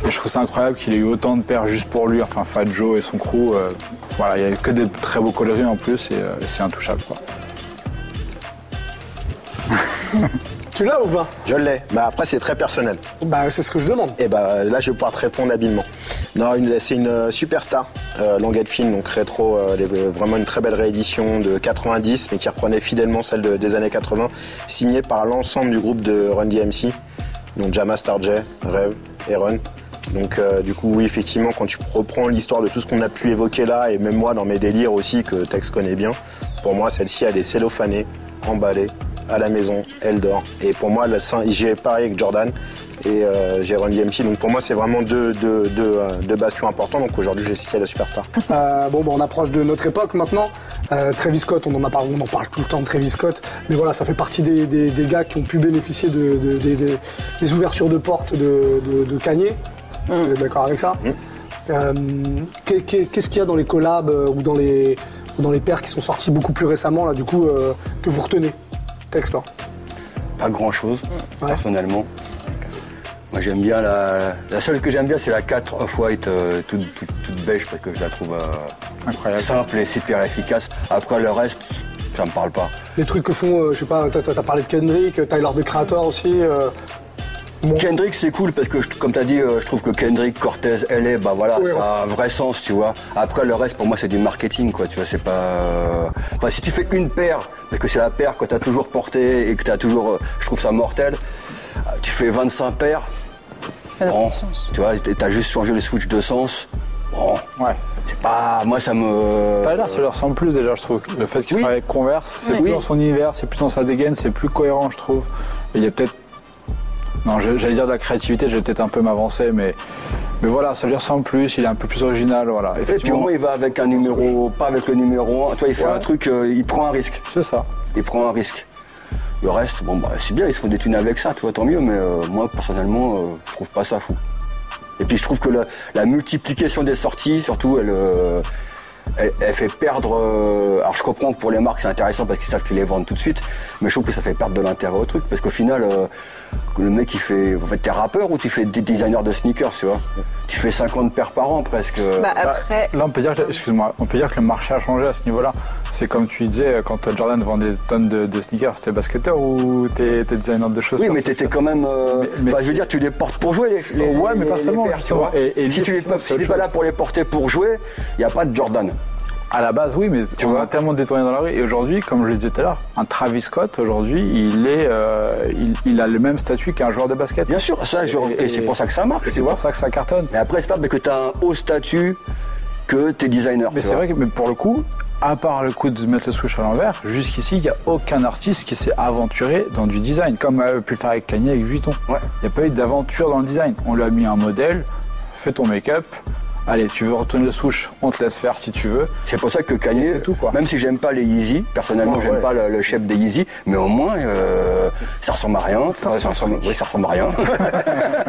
Et je trouve ça incroyable qu'il ait eu autant de paires juste pour lui, enfin Fat Joe et son crew. euh, voilà, il n'y a que des très beaux coloris en plus et, euh, et c'est intouchable. Quoi. Tu l'as ou pas? Je l'ai. Mais après, c'est très personnel. Bah, c'est ce que je demande. Et bah là, je vais pouvoir te répondre habilement. Non, c'est une euh, superstar, euh, Longuette Fine, donc rétro, euh, des- vraiment une très belle réédition de 90, mais qui reprenait fidèlement celle de- des années 80, signée par l'ensemble du groupe de Run DMC, donc Jama Star J, Rev et Run. Donc euh, du coup, oui, effectivement, quand tu reprends l'histoire de tout ce qu'on a pu évoquer là, et même moi dans mes délires aussi, que Tex connaît bien, pour moi, celle-ci, elle est cellophanée, emballée, à la maison, elle dort. Et pour moi, j'ai pareil avec Jordan et euh, DMC. Donc pour moi, c'est vraiment deux, deux, deux, euh, deux bastions importants. Donc aujourd'hui, j'ai cité la superstar. Euh, bon, bah, on approche de notre époque maintenant. Euh, Travis Scott, on en, a parlé, on en parle tout le temps de Travis Scott. Mais voilà, ça fait partie des, des- des gars qui ont pu bénéficier de, de- des- ouvertures de portes de, de, de Kanye. Est-ce que Vous êtes d'accord avec ça Euh, qu'est- qu'est- Qu'est-ce qu'il y a dans les collabs euh, ou dans les, ou dans les paires qui sont sortis beaucoup plus récemment, là, du coup, euh, que vous retenez? Texte. Pas grand chose, Ouais. personnellement. Moi j'aime bien la. La seule que j'aime bien c'est la 4 Off-White euh, toute, toute, toute beige parce que je la trouve euh, Incroyable. simple et super efficace. Après le reste, ça me parle pas. Les trucs que font, euh, je sais pas, t'as parlé de Kendrick, Tyler the Creator aussi. euh, bon. Kendrick c'est cool parce que comme tu as dit, euh, je trouve que Kendrick, Cortez, LA, bah voilà, ça ouais. a un vrai sens, tu vois. Après le reste pour moi c'est du marketing quoi, tu vois, c'est pas. euh, Enfin si tu fais une paire, parce que c'est la paire que tu as toujours portée et que tu as toujours, euh, je trouve ça mortel. euh, Tu fais 25 paires, Ça bon, tu vois, t'as juste changé le switch de sens. Bon, Ouais. c'est pas, moi ça me. Tyler, ça leur ressemble plus déjà, je trouve. Le fait qu'il Oui. travaille avec Converse, c'est Oui. plus Oui. dans son univers, c'est plus dans sa dégaine, c'est plus cohérent, je trouve. Et il y a peut-être. Non, j'allais dire de la créativité, j'ai peut-être un peu m'avancer, mais, mais voilà, ça lui ressemble plus, il est un peu plus original, voilà. Et puis au moins il va avec un numéro, pas avec le numéro 1. Tu vois, il fait Ouais. un truc, euh, il prend un risque. c'est ça. Il prend un risque. Le reste, bon bah c'est bien, ils se font des thunes avec ça, tu vois, tant mieux, mais euh, moi personnellement, euh, je trouve pas ça fou. Et puis je trouve que la, la multiplication des sorties, surtout, elle, euh, elle, elle fait perdre. euh, alors je comprends que pour les marques c'est intéressant parce qu'ils savent qu'ils les vendent tout de suite, mais je trouve que ça fait perdre de l'intérêt au truc parce qu'au final, euh, le mec il fait. En fait, t'es rappeur ou tu fais des designers de sneakers, tu vois? Tu fais 50 paires par an presque. Bah, Bah, après, Là, on peut dire, que, excuse-moi, on peut dire que le marché a changé à ce niveau-là. C'est comme tu disais, quand Jordan vendait des tonnes de, de sneakers, t'es basketteur ou t'es t'es designer de choses? Oui, mais t'étais quand même. euh, Mais- mais enfin, je veux dire, tu les portes pour jouer, les. les Ouais, mais les- pas les seulement, paires, tu justement. vois. Et- et si tu n'es pas, si pas là pour les porter pour jouer, il n'y a pas de Jordan. À la base, oui, mais tu on vois a tellement détourné dans la rue. Et aujourd'hui, comme je le disais tout à l'heure, un Travis Scott, aujourd'hui, il, est, euh, il, il a le même statut qu'un joueur de basket. Bien sûr, ça, et, c'est pour ça que ça marche, c'est pour ça que ça cartonne. Mais après, c'est pas parce que tu as un haut statut que tu es designer. Mais c'est vrai que mais pour le coup, à part le coup de mettre le switch à l'envers, jusqu'ici, il n'y a aucun artiste qui s'est aventuré dans du design, comme a pu le faire avec Kanye, avec Vuitton. Ouais. Il n'y a pas eu d'aventure dans le design. On lui a mis un modèle, fais ton make-up. Allez, tu veux retourner le switch, on te laisse faire si tu veux. C'est pour ça que Kanye, c'est tout, quoi. même si j'aime pas les Yeezy, personnellement Ouais, j'aime ouais. pas le, le shape des Yeezy, mais au moins euh, ça ressemble à rien. Enfin, ça ressemble, oui, ça ressemble à rien.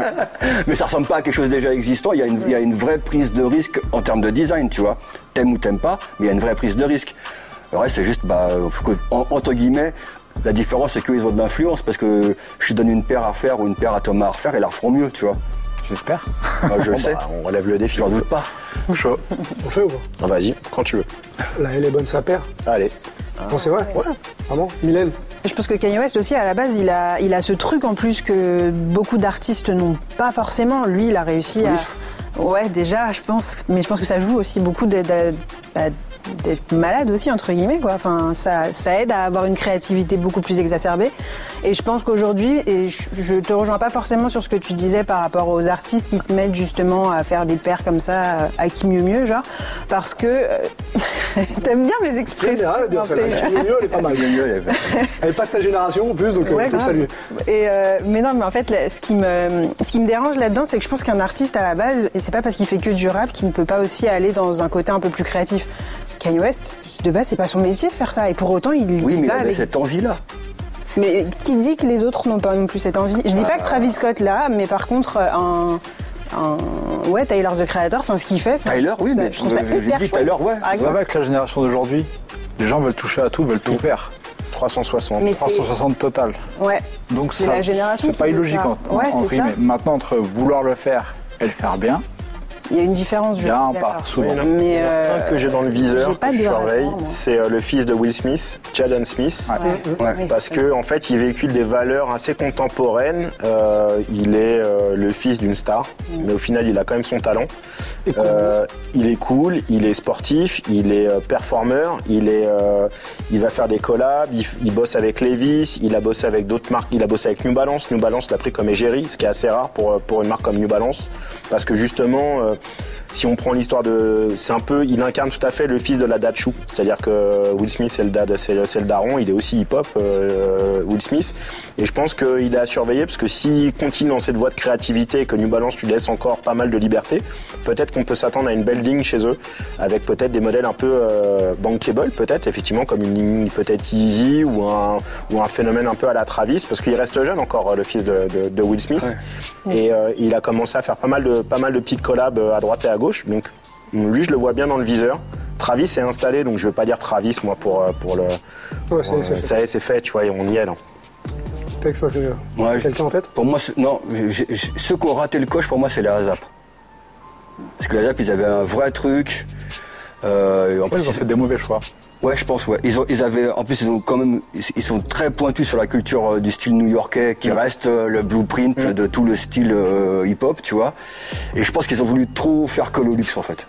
mais ça ressemble pas à quelque chose déjà existant. Il y, a une, il y a une vraie prise de risque en termes de design, tu vois. T'aimes ou t'aimes pas, mais il y a une vraie prise de risque. Le reste, c'est juste, bah, entre guillemets, la différence, c'est qu'ils ont de l'influence parce que je te donne une paire à faire ou une paire à Thomas à refaire, et la referont mieux, tu vois. J'espère. Je le Bon, sais, bah, on relève le défi. j'en doute pas. Chaud. On fait ou pas? Ah, Vas-y, quand tu veux. Là, elle est bonne sa paire. Allez. Non, c'est vrai? Ouais. Vraiment? Mylène? Je pense que Kanye West aussi, à la base, il a, il a ce truc en plus que beaucoup d'artistes n'ont pas forcément. Lui, il a réussi à. Ouais, déjà, je pense, mais je pense que ça joue aussi beaucoup d'être bah, d'être malade aussi entre guillemets quoi. Enfin, ça, ça aide à avoir une créativité beaucoup plus exacerbée. Et je pense qu'aujourd'hui, et je, je te rejoins pas forcément sur ce que tu disais par rapport aux artistes qui se mettent justement à faire des paires comme ça, à qui mieux mieux, genre, parce que euh, t'aimes bien mes expressions. Elle bien, peu. celle-là. Mieux, elle est pas mal. Elle est pas de ta génération en plus, donc euh, Ouais, grave. saluer. Et euh, mais non, mais en fait, là, ce qui me, ce qui me dérange là-dedans, c'est que je pense qu'un artiste à la base, et c'est pas parce qu'il fait que du rap qu'il ne peut pas aussi aller dans un côté un peu plus créatif. Kanye West, de base, c'est pas son métier de faire ça, et pour autant, il, Oui, il mais il avait cette envie-là. Mais qui dit que les autres n'ont pas non plus cette envie? Je dis pas que Travis Scott là, mais par contre, un, un ouais, Tyler the Creator, enfin ce qu'il fait. Tyler, oui, ça- mais je trouve ça hyper chouette, Tyler, ouais. Ça va avec la génération d'aujourd'hui? Les gens veulent toucher à tout, veulent tout faire. 360. Mais c'est 360 total. ouais, Donc c'est la génération. c'est pas illogique ça. en, Ouais, en. Maintenant, entre vouloir le faire et le faire bien. Il y a une différence, je suis pas souvent. Mais, euh, un que j'ai dans le viseur, j'ai pas que je surveille, c'est euh, le fils de Will Smith, Jaden Smith. Ouais. Ouais. Oui. Parce que en fait, il véhicule des valeurs assez contemporaines. Euh, il est euh, le fils d'une star, mais au final, il a quand même son talent. Euh, il est cool, il est sportif, il est euh, performeur, il est, euh, il va faire des collabs, il, il bosse avec Levi's, il a bossé avec d'autres marques, il a bossé avec New Balance. New Balance l'a pris comme égérie, ce qui est assez rare pour, pour une marque comme New Balance, parce que justement. much. Si on prend l'histoire de, c'est un peu, il incarne tout à fait le fils de la dad chou. C'est-à-dire que Will Smith c'est le dad, c'est le, c'est le daron, il est aussi hip-hop, euh, Will Smith. Et je pense qu'il est à surveiller parce que s'il continue dans cette voie de créativité et que New Balance lui laisse encore pas mal de liberté, peut-être qu'on peut s'attendre à une belle ligne chez eux, avec peut-être des modèles un peu euh, bankable, peut-être effectivement comme une ligne peut-être Easy ou un ou un phénomène un peu à la Travis, parce qu'il reste jeune encore le fils de, de- de Will Smith. Et euh, il a commencé à faire pas mal de pas mal de petites collabs à droite et à gauche. Donc lui, je le vois bien dans le viseur. Travis est installé, donc je vais pas dire Travis moi pour euh, pour le. Ouais, c'est pour, c'est euh, fait. ça y est, c'est fait, tu vois, et on y est là. Tex, toi, que- Ouais, t'as quelqu'un en tête? Pour moi, non, j'ai- j'ai- ceux qui ont raté le coche, pour moi, c'est les ASAP. Parce que les ASAP, ils avaient un vrai truc. Euh, et en Ouais, plus, ils ont fait des mauvais choix. Ouais, je pense, ouais. Ils, ont, ils avaient, en plus, ils ont quand même, ils, sont très pointus sur la culture euh, du style new-yorkais, qui reste euh, le blueprint de tout le style euh, hip-hop, tu vois. Et je pense qu'ils ont voulu trop faire que le luxe, en fait.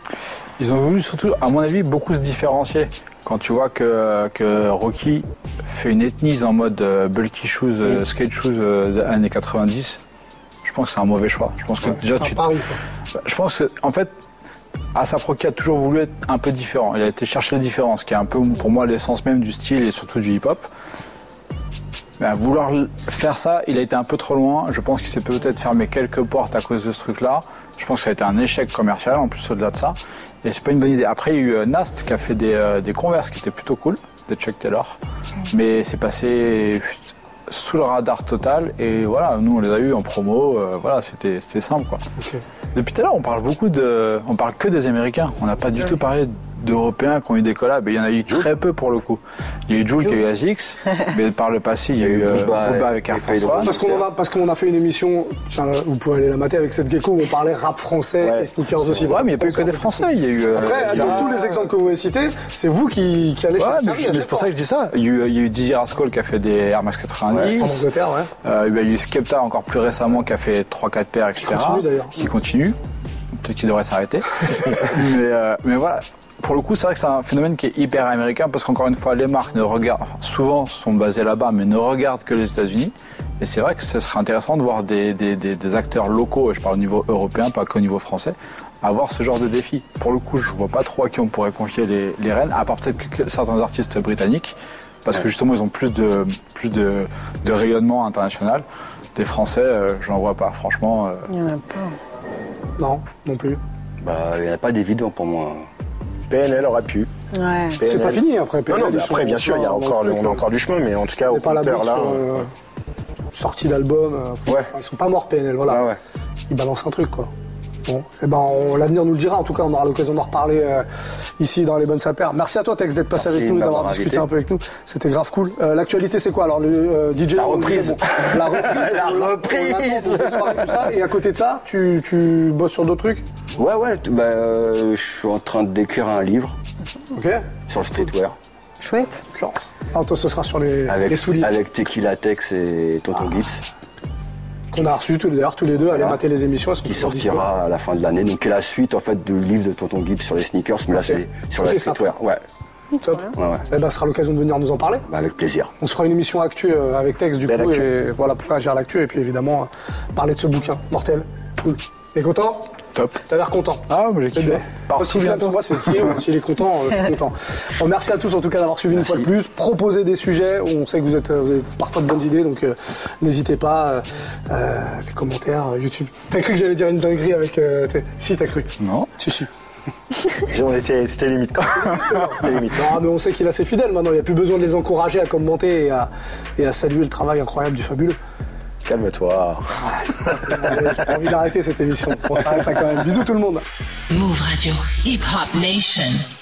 Ils ont voulu surtout, à mon avis, beaucoup se différencier. Quand tu vois que, que Rocky fait une ethnise en mode bulky shoes, euh, skate shoes euh, des années 90, je pense que c'est un mauvais choix. Je pense que déjà tu, quoi. je pense que, en fait, Asap Rocky a toujours voulu être un peu différent. Il a été chercher la différence, qui est un peu pour moi l'essence même du style et surtout du hip-hop. Mais à vouloir faire ça, il a été un peu trop loin. Je pense qu'il s'est peut-être fermé quelques portes à cause de ce truc-là. Je pense que ça a été un échec commercial en plus au-delà de ça. Et c'est pas une bonne idée. Après, il y a eu euh, Nast qui a fait des, euh, des Converse qui étaient plutôt cool, de Chuck Taylor. Mais c'est passé sous le radar total. Et voilà, nous on les a eu en promo. euh, voilà, c'était c'était simple quoi. Depuis tout à l'heure, on parle beaucoup de. On parle que des Américains. On n'a pas du tout parlé d'Européens qui ont eu des collabs. Et il y en a eu très peu pour le coup. Il y a eu Jules qui a eu Azix, mais par le passé, il y a eu euh, Booba avec Air. Parce qu'on en a, parce qu'on a fait une émission, tiens, vous pouvez aller la mater avec cette gecko où on parlait rap français Ouais. et sneakers aussi. Ouais, mais il n'y a pas eu que des Français. Il y a eu. euh, Après, dans tous les exemples que vous avez cités, c'est vous qui, qui allez Ouais, c'est pour ça que je dis ça. Il y a eu, Dizzy Rascal qui a fait des Air Max 90. En Angleterre, ouais. Euh, il y a eu Skepta encore plus récemment qui a fait 3-4 paires, etc. continue, d'ailleurs. Qui continue. Peut-être qu'il devrait s'arrêter. mais, euh, mais voilà. Pour le coup, c'est vrai que c'est un phénomène qui est hyper américain parce qu'encore une fois, les marques ne regardent, souvent sont basées là-bas, mais ne regardent que les États-Unis. Et c'est vrai que ce serait intéressant de voir des, des- des- des acteurs locaux, et je parle au niveau européen, pas qu'au niveau français, avoir ce genre de défi. Pour le coup, je vois pas trop à qui on pourrait confier les, les rênes, à part peut-être que certains artistes britanniques, parce que justement, ils ont plus de, plus de, de rayonnement international. Des Français, euh, j'en vois pas, franchement. euh, Il y en a pas. Non, non plus. Bah, il n'y en a pas d'évident pour moi. PNL aurait pu. Ouais. C'est pas fini après. PNL, non, après, bien sûr, il y a le encore, on a encore du chemin, mais en tout cas, On au compteur là. sur euh, sortie d'album. euh, Ouais. Ils sont pas morts PNL, voilà. Ah ouais. Ils balancent un truc, quoi. Bon, eh ben, on- l'avenir nous le dira. En tout cas, on aura l'occasion d'en reparler euh, ici dans les bonnes sapeurs. Merci à toi, Tex, d'être passé Merci avec nous et d'avoir discuté invité. un peu avec nous. C'était grave cool. Euh, L'actualité, c'est quoi alors le euh, DJ La on reprise. La reprise. La on- on reprise. soirées, tout ça. Et à côté de ça, tu, tu bosses sur d'autres trucs? Ouais, ouais, t- bah, euh, je suis en train d'écrire un livre Ok. sur le streetwear. Chouette. Alors, toi, ce sera sur les, Avec, les souliers avec Tequila Tex et Tonton Gibbs, qu'on a reçus tous les, d'ailleurs, tous les deux. Allez Voilà. mater les émissions. qui sortira à la fin de l'année. Donc, qui est la suite en fait du livre de Tonton Gibbs sur les sneakers, mais là c'est sur la streetwear. Ouais, Top. ouais, ouais. Eh ben, ce sera l'occasion de venir nous en parler. Bah, avec plaisir. On se fera une émission actu euh, avec Tex du Belle coup actu. et voilà pourquoi gère l'actu et puis évidemment euh, parler de ce bouquin mortel. Cool. T'es content? Top. T'as l'air content. Ah, moi j'ai kiffé. bien. Qui vient pour moi, c'est si, s'il est content, euh, je suis content. Bon, merci à tous en tout cas d'avoir suivi une fois de plus. Proposez des sujets. On sait que vous êtes, euh, vous avez parfois de bonnes idées, donc euh, n'hésitez pas. euh, euh, les commentaires, YouTube. T'as cru que j'allais dire une dinguerie avec. euh, t'es- si, t'as cru. Non Si, si. J'ai- on était- C'était limite quand même. C'était limite. Non, mais on sait qu'il est assez fidèle maintenant. Il n'y a plus besoin de les encourager à commenter et à, et à saluer le travail incroyable du fabuleux. Calme-toi. J'ai envie d'arrêter cette émission. On s'arrêtera quand même. Bisous tout le monde. Move Radio. Hip Hop Nation.